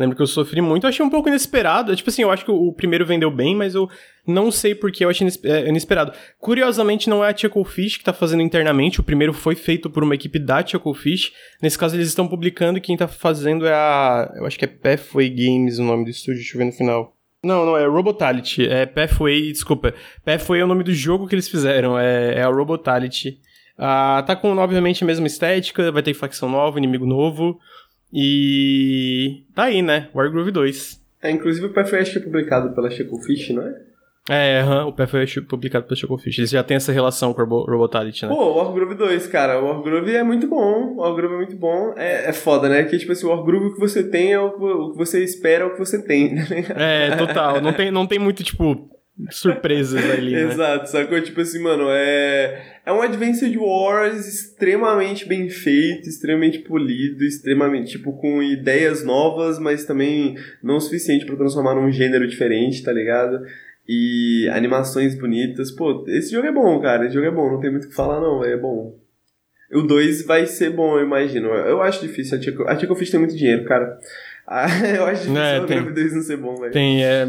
Speaker 1: Lembro que eu sofri muito. Eu achei um pouco inesperado. Tipo assim, eu acho que o primeiro vendeu bem, mas eu não sei porque eu achei é, inesperado. Curiosamente, não é a Chucklefish que tá fazendo internamente. O primeiro foi feito por uma equipe da Chucklefish. Nesse caso, eles estão publicando e quem tá fazendo é a. Eu acho que é Pathway Games o nome do estúdio. Deixa eu ver no final. Não, não, é Robotality. É Pathway, desculpa. Pathway é o nome do jogo que eles fizeram. É, é a Robotality. Ah, tá com, obviamente, a mesma estética. Vai ter facção nova, inimigo novo. E. Tá aí, né? Wargroove 2.
Speaker 2: É, inclusive o que é publicado pela Chucklefish, não é?
Speaker 1: É, aham, o Pathway é publicado pela Chocofish. Eles já têm essa relação com a Robo- Robotality, né?
Speaker 2: Pô, o Wargroove 2, cara, o Wargroove é muito bom, o Wargroove é muito bom, é, é foda, né, que tipo assim, o Wargroove que você tem é o que, o que você espera, é o que você tem, né?
Speaker 1: É, total. Não tem, não tem muito, tipo, surpresas ali, né?
Speaker 2: Exato, sacou? Tipo assim, mano, é, é um Advanced Wars extremamente bem feito, extremamente polido, extremamente, tipo, com ideias novas, mas também não o suficiente pra transformar num gênero diferente, tá ligado? E animações bonitas. Pô, esse jogo é bom, cara, esse jogo é bom, não tem muito o que falar não, é bom. O 2 vai ser bom, eu imagino. Eu acho difícil, a Chico Fish tem muito dinheiro, cara. Ah, eu acho difícil
Speaker 1: É,
Speaker 2: o
Speaker 1: tem.
Speaker 2: 2 não ser bom, velho.
Speaker 1: Tem, é...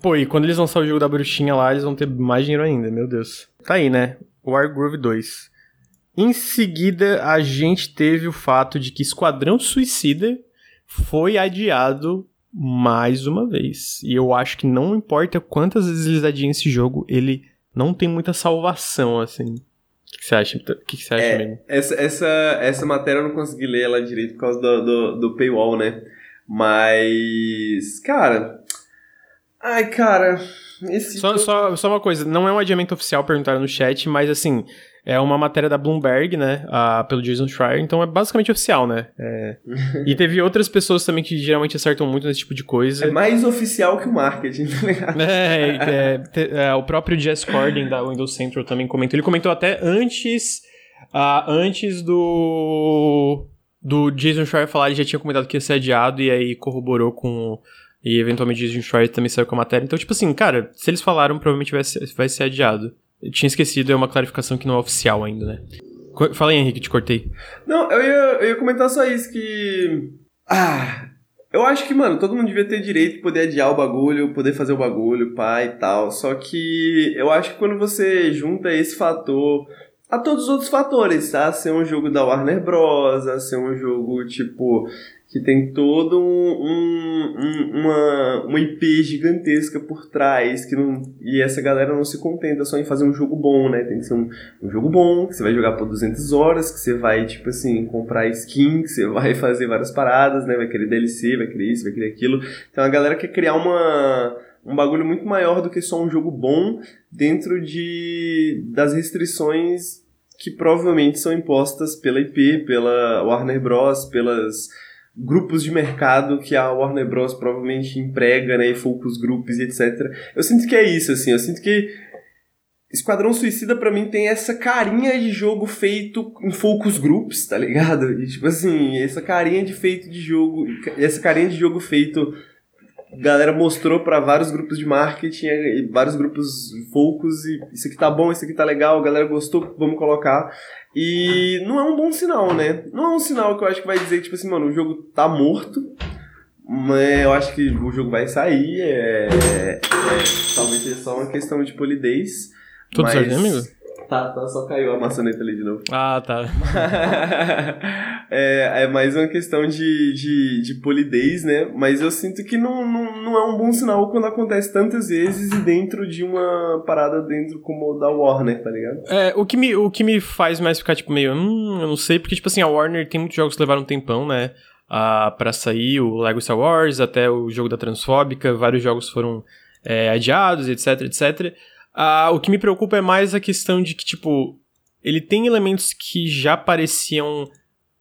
Speaker 1: Pô, e quando eles lançar o jogo da bruxinha lá, eles vão ter mais dinheiro ainda, meu Deus. Tá aí, né? Wargroove 2. Em seguida, a gente teve o fato de que Esquadrão Suicida foi adiado mais uma vez. E eu acho que não importa quantas vezes eles adiem esse jogo, ele não tem muita salvação, assim. O que você acha? O que que você acha,
Speaker 2: É,
Speaker 1: amigo?
Speaker 2: Essa, essa, essa matéria eu não consegui ler ela direito por causa do, do, do paywall, né? Mas. Cara. Ai, cara. Esse.
Speaker 1: Só, só, só uma coisa, não é um adiamento oficial, perguntaram no chat, mas assim, é uma matéria da Bloomberg, né, a- pelo Jason Schreier, então é basicamente oficial, né. É. e teve outras pessoas também que geralmente acertam muito nesse tipo de coisa.
Speaker 2: É mais oficial que o marketing, tá ligado?
Speaker 1: É, é, te- é, o próprio Jess Corden da Windows Central também comentou. Ele comentou até antes, ah, antes do do Jason Schreier falar, ele já tinha comentado que ia ser adiado e aí corroborou com e eventualmente Jason Schreier também saiu com a matéria. Então, tipo assim, cara, se eles falaram, provavelmente vai ser, vai ser adiado. Eu tinha esquecido, é uma clarificação que não é oficial ainda, né? Fala aí, Henrique, te cortei.
Speaker 2: Não, eu ia, eu ia comentar só isso, que. Ah. Eu acho que, mano, todo mundo devia ter direito de poder adiar o bagulho, poder fazer o bagulho, pá e tal. Só que eu acho que quando você junta esse fator a todos os outros fatores, tá? Ser um jogo da Warner Bros., ser um jogo, tipo, que tem todo um, um, uma, uma IP gigantesca por trás, que não, e essa galera não se contenta só em fazer um jogo bom, né? Tem que ser um, um jogo bom, que você vai jogar por 200 horas, que você vai, tipo assim, comprar skin, que você vai fazer várias paradas, né? Vai querer DLC, vai querer isso, vai querer aquilo. Então a galera quer criar uma um bagulho muito maior do que só um jogo bom dentro de das restrições que provavelmente são impostas pela IP, pela Warner Bros, pelas grupos de mercado que a Warner Bros provavelmente emprega, né, e focus groups e etc. Eu sinto que é isso, assim, eu sinto que Esquadrão Suicida para mim tem essa carinha de jogo feito em focus groups, tá ligado? E, tipo assim, essa carinha de feito de jogo, essa carinha de jogo feito galera mostrou para vários grupos de marketing e vários grupos focus e isso aqui tá bom, isso aqui tá legal, a galera gostou, vamos colocar. E não é um bom sinal, né? Não é um sinal que eu acho que vai dizer, tipo assim, mano, o jogo tá morto, mas eu acho que o jogo vai sair, é, é, talvez seja só uma questão de polidez.
Speaker 1: Tudo mas... certo, amigo?
Speaker 2: Tá, tá, só caiu a maçaneta ali de novo.
Speaker 1: Ah, tá.
Speaker 2: é, é mais uma questão de, de, de polidez, né? Mas eu sinto que não, não, não é um bom sinal quando acontece tantas vezes e dentro de uma parada dentro como da Warner, tá ligado?
Speaker 1: É, o que me, o que me faz mais ficar, tipo, meio, hum, eu não sei, porque, tipo assim, a Warner tem muitos jogos que levaram um tempão, né? Uh, para sair, o Lego Star Wars, até o jogo da Transfóbica, vários jogos foram é, adiados, etc, etc. Ah, o que me preocupa é mais a questão de que, tipo, ele tem elementos que já pareciam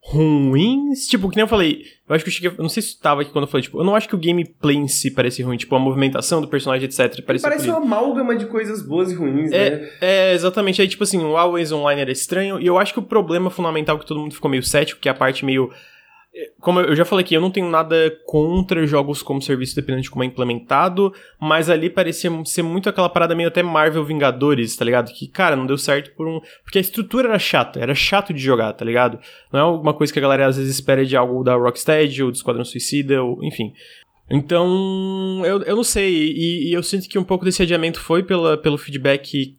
Speaker 1: ruins. Tipo, que nem eu falei, eu acho que eu cheguei. Eu não sei se estava aqui quando eu falei, tipo, eu não acho que o gameplay em si parece ruim, tipo, a movimentação do personagem, etc.
Speaker 2: Parece, parece uma amálgama de coisas boas e ruins,
Speaker 1: é,
Speaker 2: né?
Speaker 1: É, exatamente. Aí, tipo assim, o Always Online era estranho, e eu acho que o problema fundamental que todo mundo ficou meio cético, que é a parte meio como eu já falei aqui, eu não tenho nada contra jogos como serviço, dependendo de como é implementado, mas ali parecia ser muito aquela parada meio até Marvel Vingadores, tá ligado? Que, cara, não deu certo por um. Porque a estrutura era chata, era chato de jogar, tá ligado? Não é alguma coisa que a galera às vezes espera de algo da Rocksteady ou do Esquadrão Suicida, ou enfim. Então, eu, eu não sei, e, e, eu sinto que um pouco desse adiamento foi pela, pelo feedback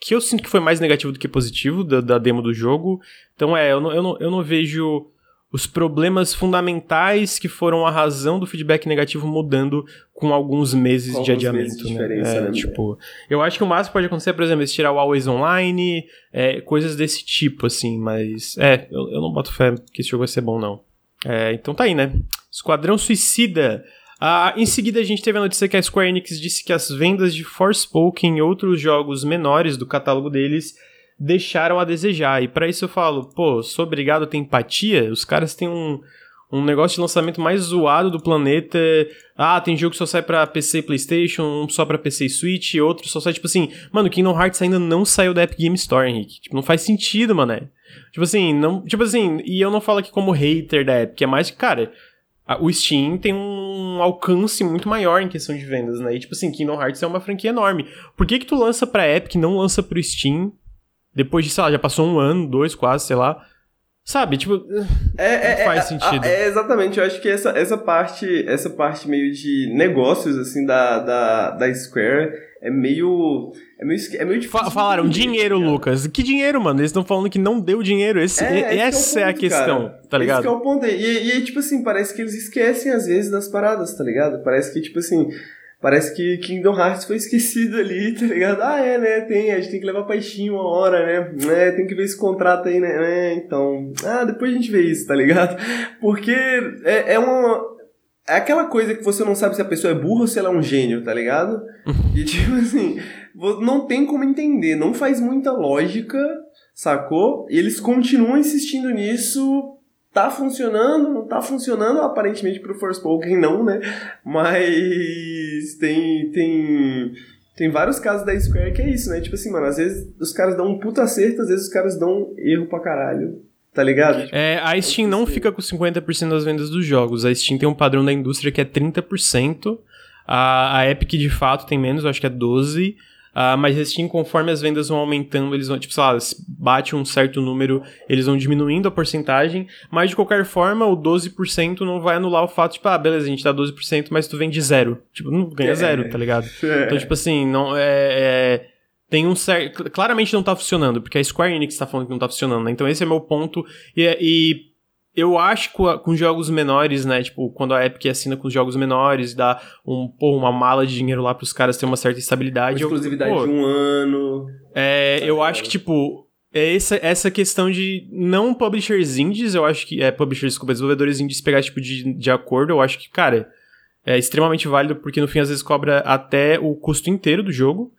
Speaker 1: que eu sinto que foi mais negativo do que positivo da, da demo do jogo. Então, é, eu não, eu não, eu não vejo os problemas fundamentais que foram a razão do feedback negativo mudando com alguns meses com de adiamento. Meses de né? É, né? Tipo, eu acho que o máximo que pode acontecer, por exemplo, é tirar o Always Online, é, coisas desse tipo, assim, mas é, eu, eu, não boto fé que esse jogo vai ser bom, não. É, então tá aí, né? Esquadrão Suicida. Ah, em seguida, a gente teve a notícia que a Square Enix disse que as vendas de Forspoken e outros jogos menores do catálogo deles deixaram a desejar. E para isso eu falo, pô, sou obrigado a ter empatia. Os caras têm um, um negócio de lançamento mais zoado do planeta. Ah, tem jogo que só sai pra PC e PlayStation, um só pra PC e Switch, outro só sai, tipo assim. Mano, Kingdom Hearts ainda não saiu da Epic Game Store, Henrique. Tipo, não faz sentido, mano. Tipo assim, não. Tipo assim, e eu não falo aqui como hater da Epic, é mais que, cara. O Steam tem um alcance muito maior em questão de vendas, né? E, tipo assim, Kingdom Hearts é uma franquia enorme. Por que que tu lança pra Epic e não lança pro Steam? Depois de, sei lá, já passou um ano, dois quase, sei lá. Sabe, tipo,
Speaker 2: é, é, faz é, sentido. É, exatamente, eu acho que essa, essa parte, essa parte meio de negócios, assim, da, da, da Square é meio. É meio, é meio difícil.
Speaker 1: Falaram dinheiro, cara. Lucas. Que dinheiro, mano? Eles estão falando que não deu dinheiro. Esse, é, essa é, ponto, é a questão, cara. tá ligado?
Speaker 2: Esse é o ponto. E, e, tipo assim, parece que eles esquecem às vezes das paradas, tá ligado? Parece que, tipo assim, Parece que Kingdom Hearts foi esquecido ali, tá ligado? Ah, é, né? Tem, a gente tem que levar paixinho uma hora, né? É, tem que ver esse contrato aí, né? É, então. Ah, depois a gente vê isso, tá ligado? Porque é, é uma. É aquela coisa que você não sabe se a pessoa é burra ou se ela é um gênio, tá ligado? E tipo assim, não tem como entender, não faz muita lógica, sacou? E eles continuam insistindo nisso tá funcionando, não tá funcionando, aparentemente pro Forspoken não, né? Mas tem tem tem vários casos da Square que é isso, né? Tipo assim, mano, às vezes os caras dão um puta acerto, às vezes os caras dão erro pra caralho. Tá ligado? Tipo,
Speaker 1: é, a Steam não fica com 50% das vendas dos jogos. A Steam tem um padrão da indústria que é 30%. A, a Epic, de fato, tem menos, eu acho que é 12%. Uh, mas assim, conforme as vendas vão aumentando, eles vão, tipo, sei lá, bate um certo número, eles vão diminuindo a porcentagem, mas de qualquer forma, o 12% não vai anular o fato, tipo, ah, beleza, a gente dá 12%, mas tu vende zero. Tipo, não ganha é. zero, tá ligado? É. Então, tipo assim, não é, é tem um certo. Claramente não tá funcionando, porque a Square Enix tá falando que não tá funcionando, né? Então esse é meu ponto. E, e eu acho que com jogos menores, né? Tipo, quando a Epic assina com jogos menores, dá um, pô, uma mala de dinheiro lá pros caras ter uma certa estabilidade.
Speaker 2: Uma exclusividade eu, pô, de um ano.
Speaker 1: É, eu acho que, tipo, é essa, essa questão de não publishers indies, eu acho que. É, publishers, desculpa, desenvolvedores indies pegar, tipo, de, de acordo, eu acho que, cara, é extremamente válido, porque no fim às vezes cobra até o custo inteiro do jogo.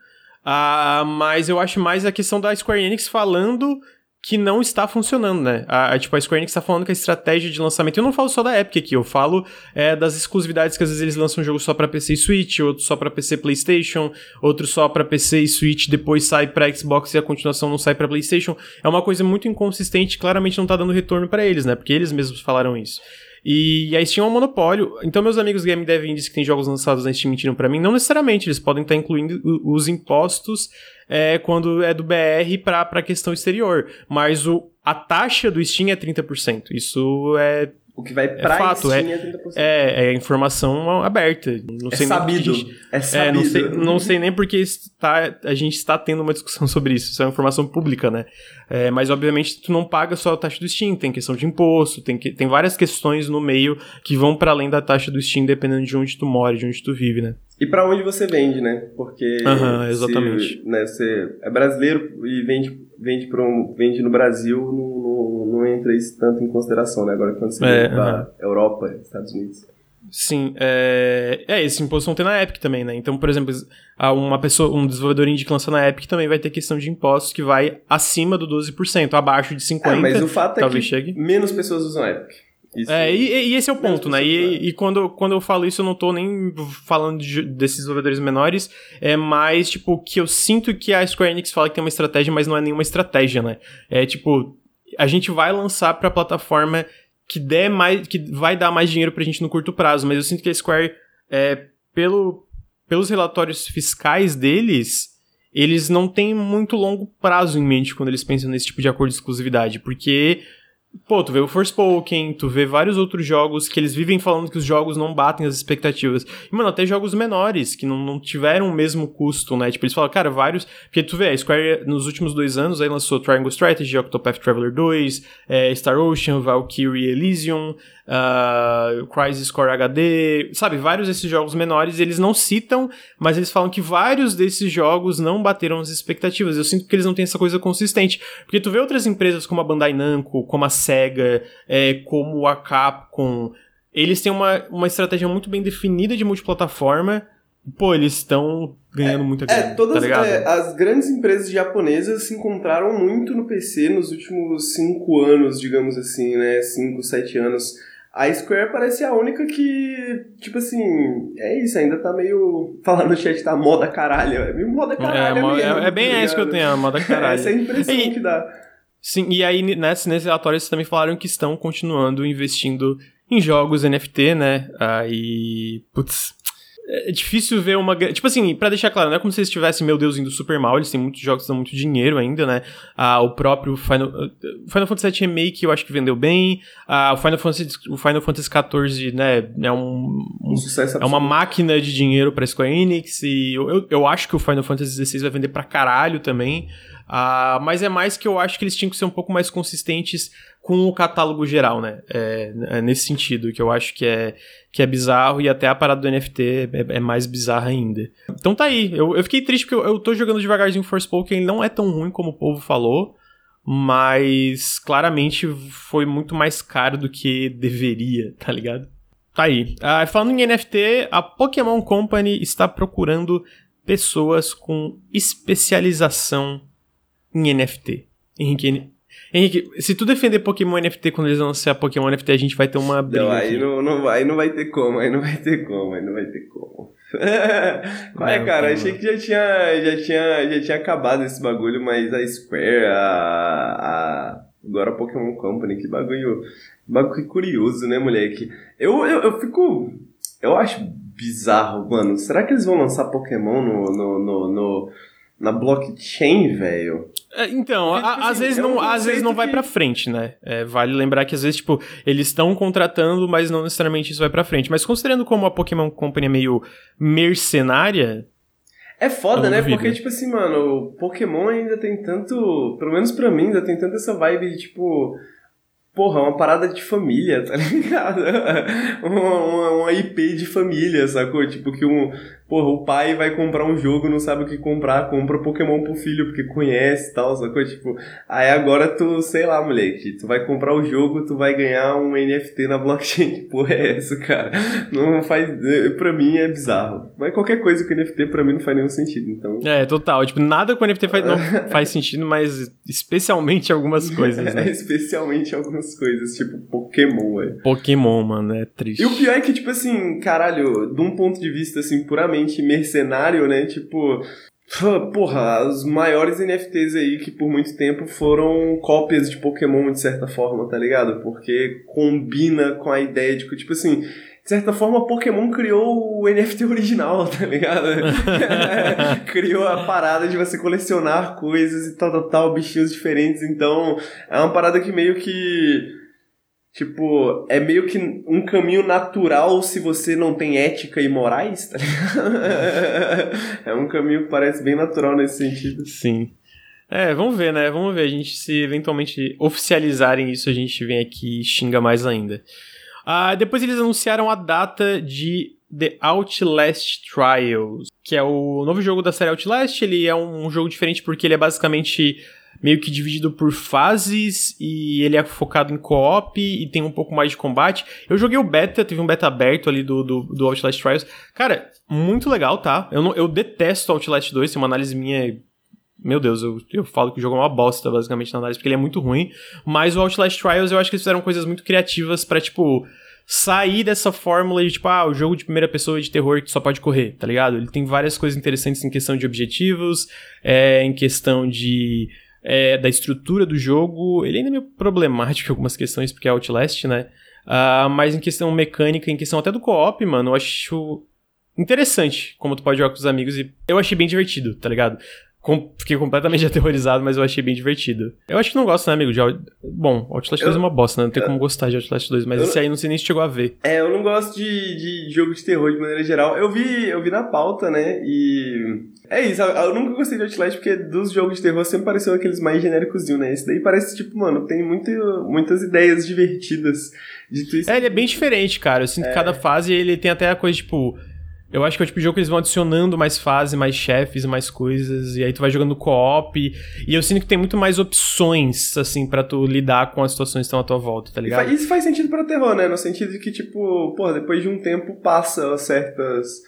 Speaker 1: Ah, mas eu acho mais a questão da Square Enix falando que não está funcionando, né? A, a, tipo, a Square Enix está falando que a estratégia de lançamento. Eu não falo só da Epic aqui, eu falo é, das exclusividades que às vezes eles lançam um jogo só para PC e Switch, outro só para PC e PlayStation, outro só para PC e Switch, depois sai para Xbox e a continuação não sai para PlayStation. É uma coisa muito inconsistente, claramente não tá dando retorno para eles, né? Porque eles mesmos falaram isso. E a Steam é um monopólio. Então, meus amigos game dev indies que têm jogos lançados na Steam mentiram para mim, não necessariamente, eles podem estar incluindo os impostos é, quando é do BR para a questão exterior. Mas o, a taxa do Steam é 30%. Isso é
Speaker 2: o que vai pra é fato,
Speaker 1: Steam é, 30%. É, é informação aberta. Não
Speaker 2: é
Speaker 1: sei
Speaker 2: sabido.
Speaker 1: Gente,
Speaker 2: é sabido. É,
Speaker 1: não, sei, não sei nem porque está, a gente está tendo uma discussão sobre isso. Isso é informação pública, né? É, mas, obviamente, tu não paga só a taxa do Steam. Tem questão de imposto, tem, que, tem várias questões no meio que vão para além da taxa do Steam, dependendo de onde tu mora, de onde tu vive, né?
Speaker 2: E para onde você vende, né? Porque
Speaker 1: uhum, exatamente.
Speaker 2: Se, né, você é brasileiro e vende, vende, pra um, vende no Brasil, não, não, não, entra isso tanto em consideração, né? Agora quando você é, pra uhum. Europa, Estados Unidos.
Speaker 1: Sim, é... é, esse imposto não tem na Epic também, né? Então, por exemplo, uma pessoa, um desenvolvedor indie que lança na Epic também vai ter questão de impostos que vai acima do 12%, abaixo de 50%. É,
Speaker 2: mas o fato é que chegue. menos pessoas usam a Epic.
Speaker 1: Isso, é, e, e, esse é o ponto, né? E, e, quando, quando eu falo isso, eu não tô nem falando de, desses desenvolvedores menores, é mais, tipo, que eu sinto que a Square Enix fala que tem uma estratégia, mas não é nenhuma estratégia, né? É tipo, a gente vai lançar pra plataforma que der mais, que vai dar mais dinheiro pra gente no curto prazo, mas eu sinto que a Square, é, pelo, pelos relatórios fiscais deles, eles não têm muito longo prazo em mente quando eles pensam nesse tipo de acordo de exclusividade, porque Pô, tu vê o Forspoken, tu vê vários outros jogos que eles vivem falando que os jogos não batem as expectativas. E, mano, até jogos menores, que não, não tiveram o mesmo custo, né? Tipo, eles falam, cara, vários. Porque tu vê, a Square nos últimos dois anos aí lançou Triangle Strategy, Octopath Traveler 2, é, Star Ocean, Valkyrie Elysium, uh, Crisis Core HD, sabe? Vários desses jogos menores eles não citam, mas eles falam que vários desses jogos não bateram as expectativas. Eu sinto que eles não têm essa coisa consistente. Porque tu vê outras empresas como a Bandai Namco, como a SEGA, é, como a Capcom, eles têm uma, uma estratégia muito bem definida de multiplataforma. Pô, eles estão ganhando é, muita grana.
Speaker 2: É, todas
Speaker 1: tá
Speaker 2: é, as grandes empresas japonesas se encontraram muito no PC nos últimos cinco anos, digamos assim, né? Cinco, sete anos. A Square parece a única que, tipo assim, é isso, ainda tá meio. Falar no chat, tá moda caralho. É meio moda caralho.
Speaker 1: É,
Speaker 2: mesmo,
Speaker 1: é, é bem tá isso que eu tenho, a moda caralho.
Speaker 2: Essa é a impressão e, que dá.
Speaker 1: Sim, e aí nesse, nesse relatório eles também falaram que estão continuando investindo em jogos NFT, né? Aí. Putz. É difícil ver uma. Tipo assim, para deixar claro, não é como se eles estivessem, meu Deus, indo super mal. Eles têm muitos jogos que dão muito dinheiro ainda, né? Ah, o próprio Final, Final Fantasy VII Remake eu acho que vendeu bem. Ah, o Final Fantasy, o Final Fantasy XIV, né? É um. um sucesso É uma máquina de dinheiro pra Square Enix. E eu, eu, eu acho que o Final Fantasy XVI vai vender pra caralho também. Uh, mas é mais que eu acho que eles tinham que ser um pouco mais consistentes com o catálogo geral, né? É, é nesse sentido, que eu acho que é, que é bizarro e até a parada do NFT é, é mais bizarra ainda. Então tá aí, eu, eu fiquei triste porque eu, eu tô jogando devagarzinho Forspoken, ele não é tão ruim como o povo falou, mas claramente foi muito mais caro do que deveria, tá ligado? Tá aí. Uh, falando em NFT, a Pokémon Company está procurando pessoas com especialização em NFT. Henrique, Henrique, se tu defender Pokémon NFT quando eles lançarem Pokémon NFT, a gente vai ter uma
Speaker 2: briga. Não, aí não, não, vai, não vai ter como, aí não vai ter como, aí não vai ter como. Qual é, cara? Achei que já tinha, já, tinha, já tinha acabado esse bagulho, mas a Square, a, a agora a Pokémon Company, que bagulho, bagulho curioso, né, moleque? Eu, eu, eu fico, eu acho bizarro, mano. Será que eles vão lançar Pokémon no, no, no, no na blockchain, velho?
Speaker 1: É, então, Porque, tipo, a, assim, às vezes é um não, às vezes não vai que... para frente, né? É, vale lembrar que às vezes, tipo, eles estão contratando, mas não necessariamente isso vai para frente. Mas considerando como a Pokémon Company é meio mercenária,
Speaker 2: é foda, né? Porque, tipo assim, mano, o Pokémon ainda tem tanto. Pelo menos pra mim, ainda tem tanta essa vibe de, tipo. porra, uma parada de família, tá ligado? uma, uma, uma, IP de família, sacou? Tipo, que um, porra, o pai vai comprar um jogo, não sabe o que comprar, compra Pokémon pro filho porque conhece e tal, sacou? Tipo, aí agora tu, sei lá, moleque, tu vai comprar o jogo, tu vai ganhar um NFT na blockchain. Que porra é essa, cara? Não faz. Pra mim é bizarro. Mas qualquer coisa com NFT pra mim não faz nenhum sentido, então.
Speaker 1: É, total. Tipo, nada com NFT faz, não faz sentido, mas especialmente algumas coisas, né?
Speaker 2: especialmente algumas coisas, tipo Pokémon, velho.
Speaker 1: Pokémon, mano, é triste.
Speaker 2: E o pior é que, tipo assim, caralho, de um ponto de vista, assim, puramente mercenário, né? Tipo, Porra, os maiores NFTs aí que por muito tempo foram cópias de Pokémon de certa forma, tá ligado? Porque combina com a ideia de que, tipo assim, de certa forma, Pokémon criou o NFT original, tá ligado? criou a parada de você colecionar coisas e tal, tal, tal, bichinhos diferentes. Então, é uma parada que meio que Tipo, é meio que um caminho natural se você não tem ética e morais, tá ligado? é um caminho que parece bem natural nesse sentido.
Speaker 1: Sim. É, vamos ver, né? Vamos ver. A gente, se eventualmente oficializarem isso, a gente vem aqui e xinga mais ainda. Ah, depois eles anunciaram a data de The Outlast Trials, que é o novo jogo da série Outlast. Ele é um jogo diferente porque ele é basicamente meio que dividido por fases e ele é focado em co-op e tem um pouco mais de combate. Eu joguei o beta, teve um beta aberto ali do, do, do Outlast Trials. Cara, muito legal, tá? Eu, não, eu detesto Outlast 2, tem uma análise minha meu Deus, eu, eu falo que o jogo é uma bosta, basicamente, na análise, porque ele é muito ruim. Mas o Outlast Trials, eu acho que eles fizeram coisas muito criativas para tipo, sair dessa fórmula de, tipo, ah, o jogo de primeira pessoa de terror que só pode correr, tá ligado? Ele tem várias coisas interessantes em questão de objetivos, é, em questão de é, da estrutura do jogo. Ele ainda é meio problemático em algumas questões, porque é Outlast, né? Uh, mas em questão mecânica, em questão até do co-op, mano, eu acho interessante como tu pode jogar com os amigos e eu achei bem divertido, tá ligado? Com, fiquei completamente aterrorizado, mas eu achei bem divertido. Eu acho que não gosto, né, amigo? De, bom, Outlast 2 é uma bosta, né? Não tem eu, como gostar de Outlast 2, mas eu, esse aí não sei nem se chegou a ver.
Speaker 2: É, eu não gosto de, de jogo de terror de maneira geral. Eu vi, eu vi na pauta, né? E. É isso, eu nunca gostei de Outlast porque dos jogos de terror sempre pareceu aqueles mais genéricos, né? Esse daí parece, tipo, mano, tem muito, muitas ideias divertidas de
Speaker 1: twist. É, ele é bem diferente, cara. Eu sinto é. que cada fase ele tem até a coisa, tipo eu acho que é o tipo de jogo que eles vão adicionando mais fases, mais chefes, mais coisas, e aí tu vai jogando co-op. E eu sinto que tem muito mais opções, assim, para tu lidar com as situações que estão à tua volta, tá ligado?
Speaker 2: Isso faz sentido pra terror, né? No sentido de que, tipo, pô, depois de um tempo passa certas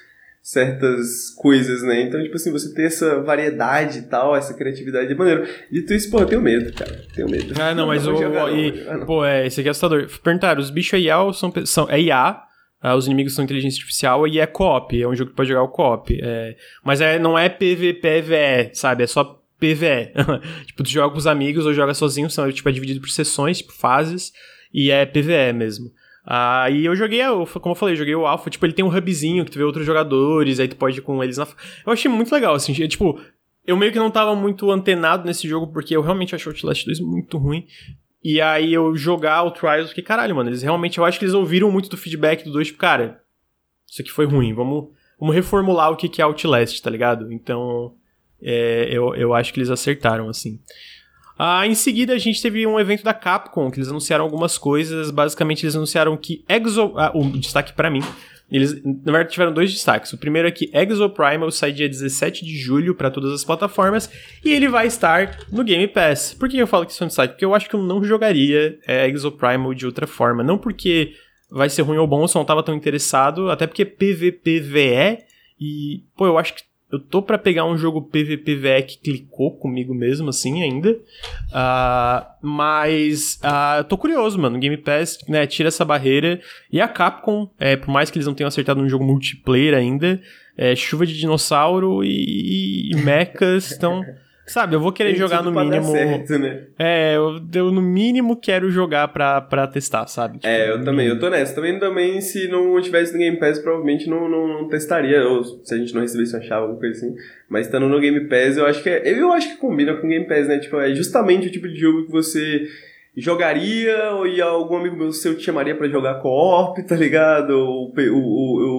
Speaker 2: certas coisas, né? Então, tipo assim, você ter essa variedade e tal, essa criatividade é maneiro. Dito isso, pô, eu tenho medo, cara. Tenho medo.
Speaker 1: Ah, não, mas o. E, ah, Pô, é, esse aqui é assustador. Perguntaram, os bichos IA são, são. É IA, Uh, os inimigos são inteligência artificial e é co-op, é um jogo que pode jogar o co-op. É, mas é, não é PVPVE, sabe? É só PVE. tipo, tu joga com os amigos ou joga sozinho, são, tipo, é dividido por sessões, tipo, fases, e é PVE mesmo. Ah, e eu joguei, como eu falei, eu joguei o Alpha, tipo, ele tem um hubzinho que tu vê outros jogadores, aí tu pode ir com eles na. Eu achei muito legal, assim, tipo, eu meio que não tava muito antenado nesse jogo, porque eu realmente achei o Outlast 2 muito ruim. E aí eu jogar o Trials, fiquei, caralho, mano, eles realmente, eu acho que eles ouviram muito do feedback do 2, tipo, cara, isso aqui foi ruim, vamos, vamos reformular o que é Outlast, tá ligado? Então, é, eu, eu acho que eles acertaram, assim. Ah, em seguida, a gente teve um evento da Capcom, que eles anunciaram algumas coisas. Basicamente, eles anunciaram que Exo... Ah, o destaque para mim eles, na verdade, tiveram dois destaques. O primeiro é que Exoprimal sai dia 17 de julho para todas as plataformas e ele vai estar no Game Pass. Por que eu falo que isso é um destaque? Porque eu acho que eu não jogaria é, Exoprimal de outra forma. Não porque vai ser ruim ou bom, eu só não tava tão interessado, até porque PVPVE e, pô, eu acho que eu tô para pegar um jogo PVPVE que clicou comigo mesmo, assim, ainda. Uh, mas uh, tô curioso, mano. Game Pass, né, tira essa barreira. E a Capcom, é, por mais que eles não tenham acertado um jogo multiplayer ainda, é, chuva de dinossauro e, e mechas estão... Sabe, eu vou querer Tem jogar no mínimo.
Speaker 2: Certo, né?
Speaker 1: É, eu, eu, no mínimo quero jogar pra, pra testar, sabe?
Speaker 2: Tipo, é, eu também, eu tô nessa. Também, também, se não tivesse no Game Pass, provavelmente não, não, não testaria, ou se a gente não recebesse uma chave, alguma coisa assim. Mas estando no Game Pass, eu acho que é, eu acho que combina com o Game Pass, né? Tipo, é justamente o tipo de jogo que você jogaria, ou algum amigo meu seu te chamaria para jogar co-op, tá ligado? O, o, o, o,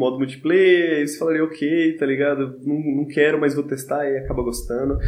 Speaker 2: modo multiplayer, você falaria ok, tá ligado? Não, não quero, mas vou testar e acaba gostando.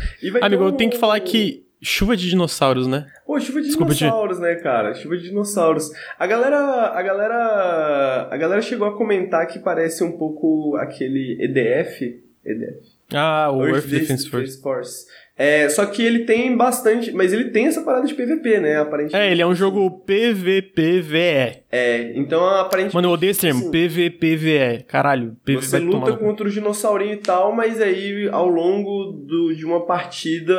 Speaker 1: Amigo, um... eu tenho que falar que Chuva de dinossauros, né?
Speaker 2: Pô, chuva de Desculpa dinossauros, né, cara? Chuva de dinossauros. A galera, a galera, a galera chegou a comentar que parece um pouco aquele EDF, EDF.
Speaker 1: Ah, o Earth, Earth Defense, Defense Force. Force.
Speaker 2: É, só que ele tem bastante. Mas ele tem essa parada de PVP, né? Aparentemente.
Speaker 1: É, ele é um jogo PVPVE.
Speaker 2: É, então aparentemente.
Speaker 1: Mano, eu odeio esse termo, assim, PVPVE. Caralho,
Speaker 2: PVP Você luta contra o dinossaurinho e tal, mas aí ao longo do, de uma partida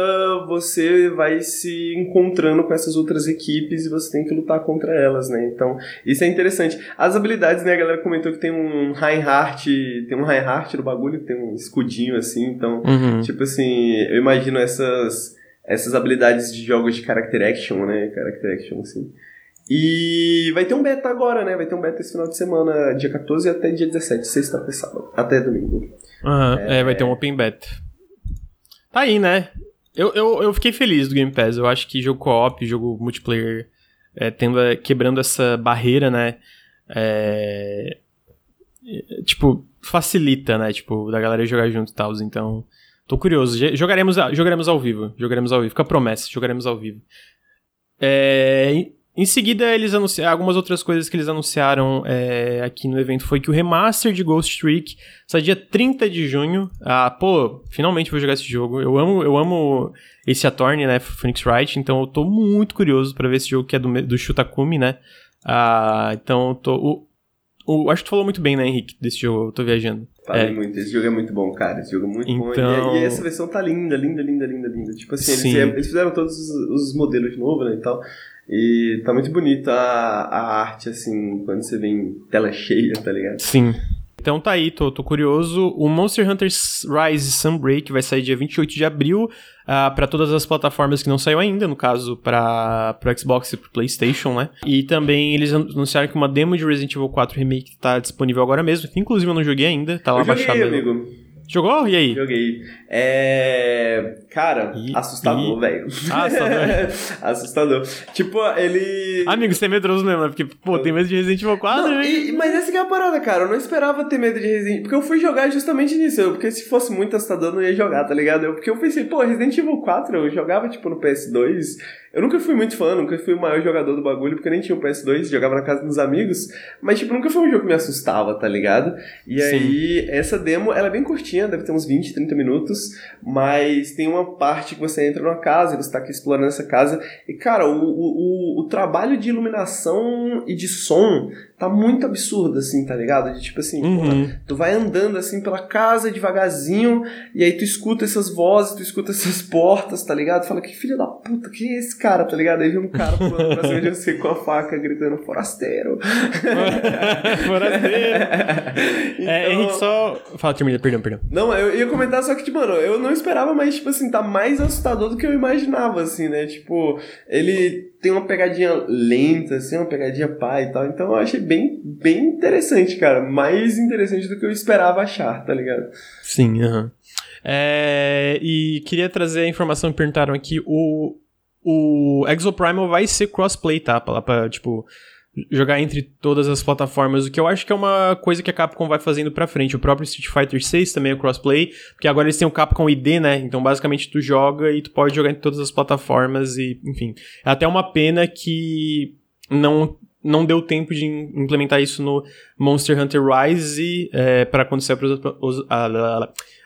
Speaker 2: você vai se encontrando com essas outras equipes e você tem que lutar contra elas, né? Então, isso é interessante. As habilidades, né? A galera comentou que tem um Reinhardt, tem um Reinhardt no bagulho, tem um escudinho assim, então, uhum. tipo assim, eu imagino essas, essas habilidades de jogos de character action, né? Character action, assim. E vai ter um beta agora, né? Vai ter um beta esse final de semana, dia 14 até dia 17, sexta até sábado, até domingo.
Speaker 1: Aham, é... é, vai ter um open beta. Tá aí, né? Eu, eu, eu fiquei feliz do Game Pass. Eu acho que jogo co-op, jogo multiplayer, é, tendo, quebrando essa barreira, né? É, tipo, facilita, né? Tipo, da galera jogar junto e tal. Então, Tô curioso. Jogaremos, jogaremos ao vivo. Jogaremos ao vivo. Fica a promessa, jogaremos ao vivo. É, em seguida, eles anunciaram. Algumas outras coisas que eles anunciaram é, aqui no evento foi que o remaster de Ghost Trick sai dia 30 de junho. Ah, pô, finalmente vou jogar esse jogo. Eu amo, eu amo esse Attorney, né? Phoenix Wright, então eu tô muito curioso para ver esse jogo que é do, do Shutakumi, né? Ah, então eu tô. O, o, acho que tu falou muito bem, né, Henrique, desse jogo, eu tô viajando.
Speaker 2: Falei é. muito, esse jogo é muito bom, cara, esse jogo é muito então... bom. E, então- e, essa versão tá linda, linda, linda, linda, linda. Tipo assim, eles, eles, fizeram todos os, os, modelos de novo, né, e tal. E tá muito bonita a, arte, assim, quando você vê em tela cheia, tá ligado?
Speaker 1: Sim. Então tá aí, tô, tô curioso. O Monster Hunter Rise Sunbreak vai sair dia 28 de abril uh, ah, para todas as plataformas que não saiu ainda, no caso para pro Xbox e pro PlayStation, né? E também eles anunciaram que uma demo de Resident Evil 4 Remake tá disponível agora mesmo, que inclusive eu não joguei ainda, tá lá
Speaker 2: eu
Speaker 1: baixado.
Speaker 2: Joguei, amigo.
Speaker 1: Jogou? E aí?
Speaker 2: Joguei. É. Cara, e, assustador, velho.
Speaker 1: Ah, assustador.
Speaker 2: assustador. Tipo, ele.
Speaker 1: Amigo, você é medroso mesmo, né? Porque, pô, tem medo de Resident Evil 4,
Speaker 2: não, e, Mas essa que é a parada, cara. Eu não esperava ter medo de Resident Porque eu fui jogar justamente nisso. Porque se fosse muito assustador, eu não ia jogar, tá ligado? Eu, porque eu pensei, pô, Resident Evil 4 eu jogava, tipo, no PS2. Eu nunca fui muito fã, nunca fui o maior jogador do bagulho, porque nem tinha um PS2, jogava na casa dos amigos, mas, tipo, nunca foi um jogo que me assustava, tá ligado? E Sim. aí, essa demo, ela é bem curtinha, deve ter uns 20, 30 minutos, mas tem uma parte que você entra numa casa, e você tá aqui explorando essa casa, e, cara, o, o, o, o trabalho de iluminação e de som tá muito absurdo, assim, tá ligado? De tipo assim, uhum. tu vai andando assim pela casa devagarzinho, e aí tu escuta essas vozes, tu escuta essas portas, tá ligado? Fala, que filho da puta, quem é esse cara, tá ligado? Aí vem um cara pulando pra cima de você com a faca, gritando, forasteiro.
Speaker 1: forasteiro. então... É, Henrique, só... Fala, termina, perdão, perdão.
Speaker 2: Não, eu ia comentar só que, tipo, mano, eu não esperava, mas, tipo assim, tá mais assustador do que eu imaginava, assim, né? Tipo, ele tem uma pegadinha lenta, assim, uma pegadinha pá e tal. Então eu achei bem, bem interessante, cara. Mais interessante do que eu esperava achar, tá ligado?
Speaker 1: Sim, aham. É, e queria trazer a informação que perguntaram aqui. O, o Exoprimal vai ser crossplay, tá? Pra, pra, tipo, jogar entre todas as plataformas, o que eu acho que é uma coisa que a Capcom vai fazendo pra frente. O próprio Street Fighter 6 também é crossplay, porque agora eles têm o Capcom ID, né? Então basicamente tu joga e tu pode jogar em todas as plataformas e, enfim. É até uma pena que não não deu tempo de implementar isso no Monster Hunter Rise é, para acontecer para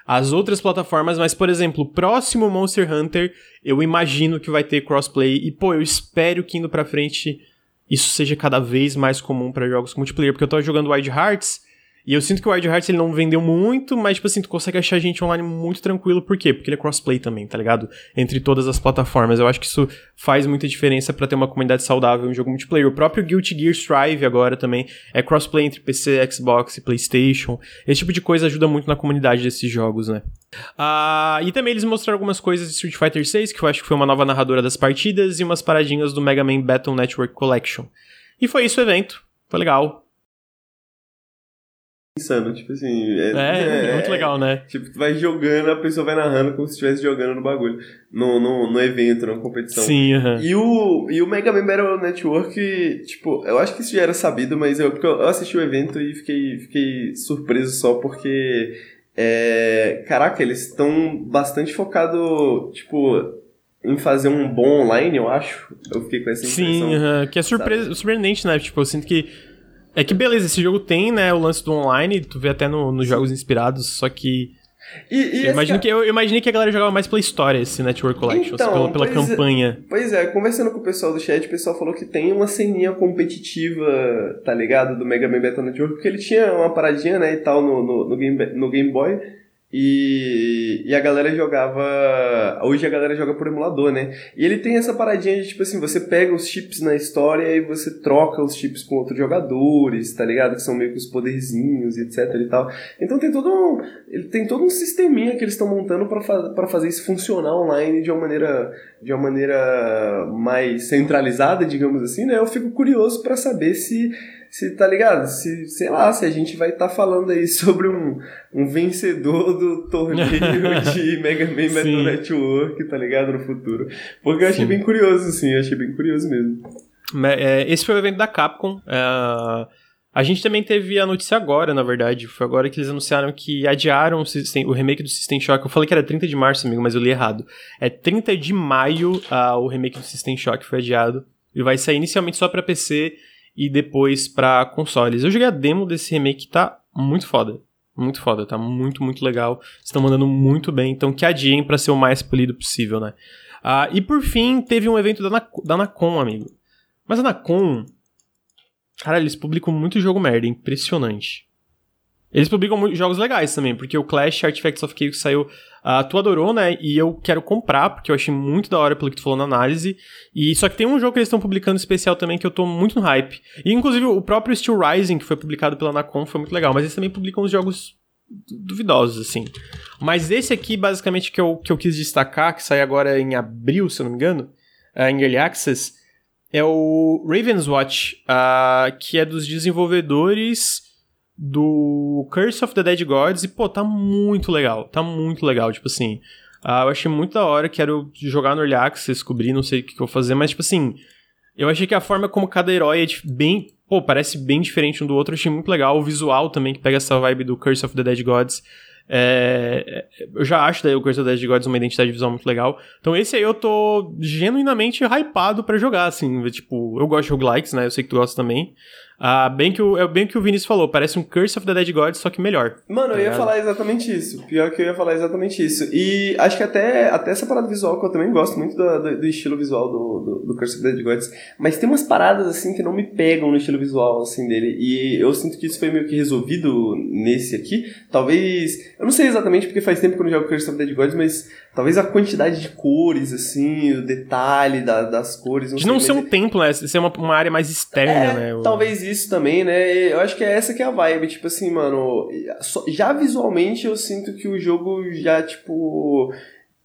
Speaker 1: as outras plataformas, mas, por exemplo, o próximo Monster Hunter, eu imagino que vai ter crossplay, e, pô, eu espero que indo pra frente isso seja cada vez mais comum para jogos multiplayer, porque eu tô jogando Wild Hearts e eu sinto que o Wild Hearts ele não vendeu muito, mas, tipo assim, tu consegue achar gente online muito tranquilo. Por quê? Porque ele é crossplay também, tá ligado? Entre todas as plataformas. Eu acho que isso faz muita diferença para ter uma comunidade saudável em jogo multiplayer. O próprio Guilty Gear Strive agora também é crossplay entre PC, Xbox e PlayStation. Esse tipo de coisa ajuda muito na comunidade desses jogos, né? Ah, e também eles mostraram algumas coisas de Street Fighter 6, que eu acho que foi uma nova narradora das partidas, e umas paradinhas do Mega Man Battle Network Collection. E foi isso o evento. Foi legal
Speaker 2: insano, tipo assim. É,
Speaker 1: é, é, muito legal, né?
Speaker 2: Tipo, tu vai jogando, a pessoa vai narrando como se estivesse jogando no bagulho. No, no, no evento, na competição.
Speaker 1: Sim, uhum.
Speaker 2: e, o, e o Mega Man Battle Network, tipo, eu acho que isso já era sabido, mas eu, porque eu assisti o evento e fiquei, fiquei surpreso só porque. É, caraca, eles estão bastante focados, tipo, em fazer um bom online, eu acho. Eu fiquei com essa impressão.
Speaker 1: Sim, uh -huh, que é surpresa, surpreendente, né? Tipo, eu sinto que. É que beleza, esse jogo tem, né, o lance do online, tu vê até no, nos jogos inspirados, só que. E, e eu, imagino que, eu imaginei que a galera jogava mais pela história esse Network Collection, então, pela, pela
Speaker 2: pois
Speaker 1: é. campanha.
Speaker 2: É, pois é, conversando com o pessoal do chat, o pessoal falou que tem uma ceninha competitiva, tá ligado? Do Mega Man Battle Network, porque ele tinha uma paradinha, né, e tal, no, no, no, Game, no Game Boy. E, e a galera jogava. Hoje a galera joga por emulador, né? E ele tem essa paradinha de tipo assim: você pega os chips na história e você troca os chips com outros jogadores, tá ligado? Que são meio que os poderzinhos etc e tal. Então tem todo um. Ele tem todo um sisteminha que eles estão montando para fa fazer isso funcionar online de uma maneira. De uma maneira mais centralizada, digamos assim, né? Eu fico curioso para saber se se tá ligado? Se, sei lá, se a gente vai estar tá falando aí sobre um, um vencedor do torneio de Mega Man Battle Network, tá ligado? No futuro. Porque eu achei Sim. bem curioso, sim, eu achei bem curioso mesmo.
Speaker 1: É, esse foi o evento da Capcom. É, a gente também teve a notícia agora, na verdade. Foi agora que eles anunciaram que adiaram o, remake do System Shock. Eu falei que era 30 de março, amigo, mas eu li errado. É 30 de maio uh, o remake do System Shock foi adiado. E vai sair inicialmente só para PC e depois para consoles. Eu joguei a demo desse remake, tá muito foda. Muito foda, tá muito, muito legal. Estão mandando muito bem, então que adiem para ser o mais polido possível, né? Ah, e por fim, teve um evento da, da Nacon, amigo. Mas a Nacon. Cara, eles publicam muito jogo merda, impressionante. Eles publicam jogos legais também, porque o Clash Artifacts of Chaos saiu. Uh, tu adorou, né? E eu quero comprar, porque eu achei muito da hora pelo que tu falou na análise. E só que tem um jogo que eles estão publicando especial também que eu tô muito no hype. E inclusive o próprio Steel Rising, que foi publicado pela Nacon, foi muito legal. Mas eles também publicam os jogos duvidosos, assim. Mas esse aqui, basicamente, que eu, que eu quis destacar, que sai agora em abril, se eu não me engano, uh, em Early Access, é o Raven's Watch, uh, que é dos desenvolvedores do Curse of the Dead Gods e, pô, tá muito legal. Tá muito legal, tipo assim. Uh, eu achei muito da hora, quero jogar no Early Access, descobrir, não sei o que, que eu vou fazer, mas, tipo assim, eu achei que a forma como cada herói é bem. Pô, parece bem diferente um do outro, eu achei muito legal. O visual também, que pega essa vibe do Curse of the Dead Gods. É, eu já acho daí o Curse of the Dead Gods uma identidade visual muito legal. Então esse aí eu tô genuinamente hypado para jogar, assim. Tipo, eu gosto de roguelikes, né? Eu sei que tu gosta também. Ah, bem que o, é bem que o Vinícius falou, parece um Curse of the Dead Gods, só que melhor.
Speaker 2: Mano, tá eu ia falar exatamente isso. Pior que eu ia falar exatamente isso. E acho que até, até essa parada visual, que eu também gosto muito do, do, do estilo visual do, do, do, Curse of the Dead Gods, mas tem umas paradas, assim, que não me pegam no estilo visual, assim, dele. E eu sinto que isso foi meio que resolvido nesse aqui. Talvez, eu não sei exatamente porque faz tempo que eu não jogo Curse of the Dead Gods, mas talvez a quantidade de cores, assim, o detalhe da, das cores.
Speaker 1: Não de não ser um templo, né? Ser uma, uma área mais externa,
Speaker 2: é,
Speaker 1: né?
Speaker 2: Talvez isso também, né? Eu acho que é essa que é a vibe, tipo assim, mano, já visualmente eu sinto que o jogo já, tipo,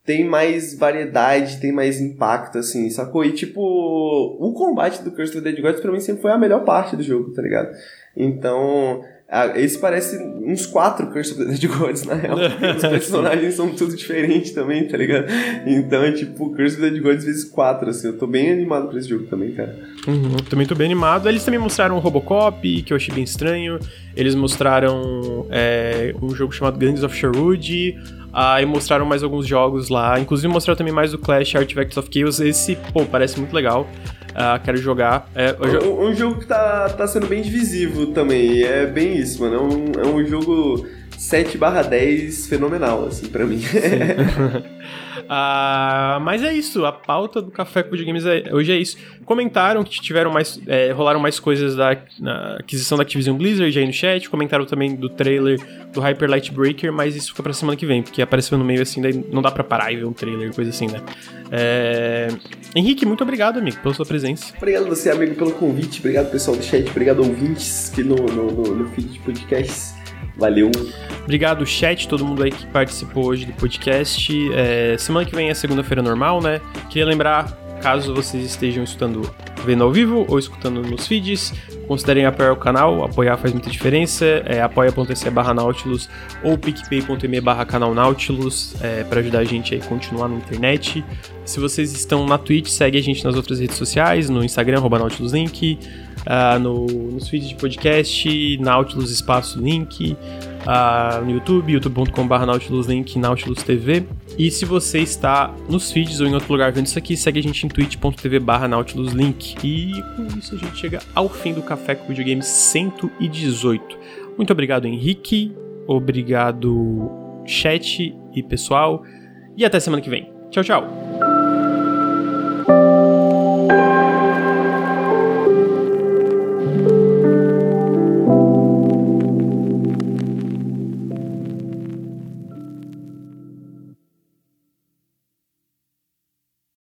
Speaker 2: tem mais variedade, tem mais impacto, assim, sacou? E, tipo, o combate do Curse of the Dead Gods pra mim sempre foi a melhor parte do jogo, tá ligado? Então, ah, esse parece uns quatro Curse of the Dead Gods, na real. Os personagens são tudo diferentes também, tá ligado? Então é tipo Curse of the Dead Gods vezes quatro, assim. Eu tô bem animado pra esse jogo também, cara.
Speaker 1: Uhum, também tô bem animado. Eles também mostraram Robocop, que eu achei bem estranho. Eles mostraram é, um jogo chamado Gangs of Sherwood. Aí mostraram mais alguns jogos lá. Inclusive mostraram também mais o Clash Artifacts of Chaos. Esse, pô, parece muito legal. Uh, quero jogar. É,
Speaker 2: um, um, jogo que tá, tá sendo bem divisivo também. É bem isso, mano. É um, é um jogo 7 barra 10 fenomenal, assim, pra mim.
Speaker 1: Uh, mas é isso, a pauta do Café com Videogames é, hoje é isso. Comentaram que tiveram mais. É, rolaram mais coisas da aquisição da Activision Blizzard aí no chat. Comentaram também do trailer do Hyper Light Breaker, mas isso fica pra semana que vem, porque apareceu no meio assim, daí não dá pra parar e ver um trailer, coisa assim, né? É... Henrique, muito obrigado, amigo, pela sua presença.
Speaker 2: Obrigado você, amigo, pelo convite. Obrigado, pessoal do chat. Obrigado, ouvintes, que no, no, no, no feed de podcasts. Valeu.
Speaker 1: Obrigado, chat, todo mundo aí que participou hoje do podcast. É, semana que vem é segunda-feira normal, né? Queria lembrar, caso vocês estejam escutando vendo ao vivo ou escutando nos feeds, considerem apoiar o canal, apoiar faz muita diferença. É apoia.se barra Nautilus ou picpay.me barra canal Nautilus é, para ajudar a gente a continuar na internet. Se vocês estão na Twitch, segue a gente nas outras redes sociais, no Instagram, arroba NautilusLink uh, no, nos feeds de podcast, Nautilus Espaço Link. uh, no YouTube, youtube.com.br nautiluslink, Nautilus TV. E se você está nos feeds ou em outro lugar vendo isso aqui, segue a gente em twitch.tv barra nautiluslink. E com isso a gente chega ao fim do Café com Videogames 118. Muito obrigado, Henrique. Obrigado, chat e pessoal. E até semana que vem. Tchau, tchau.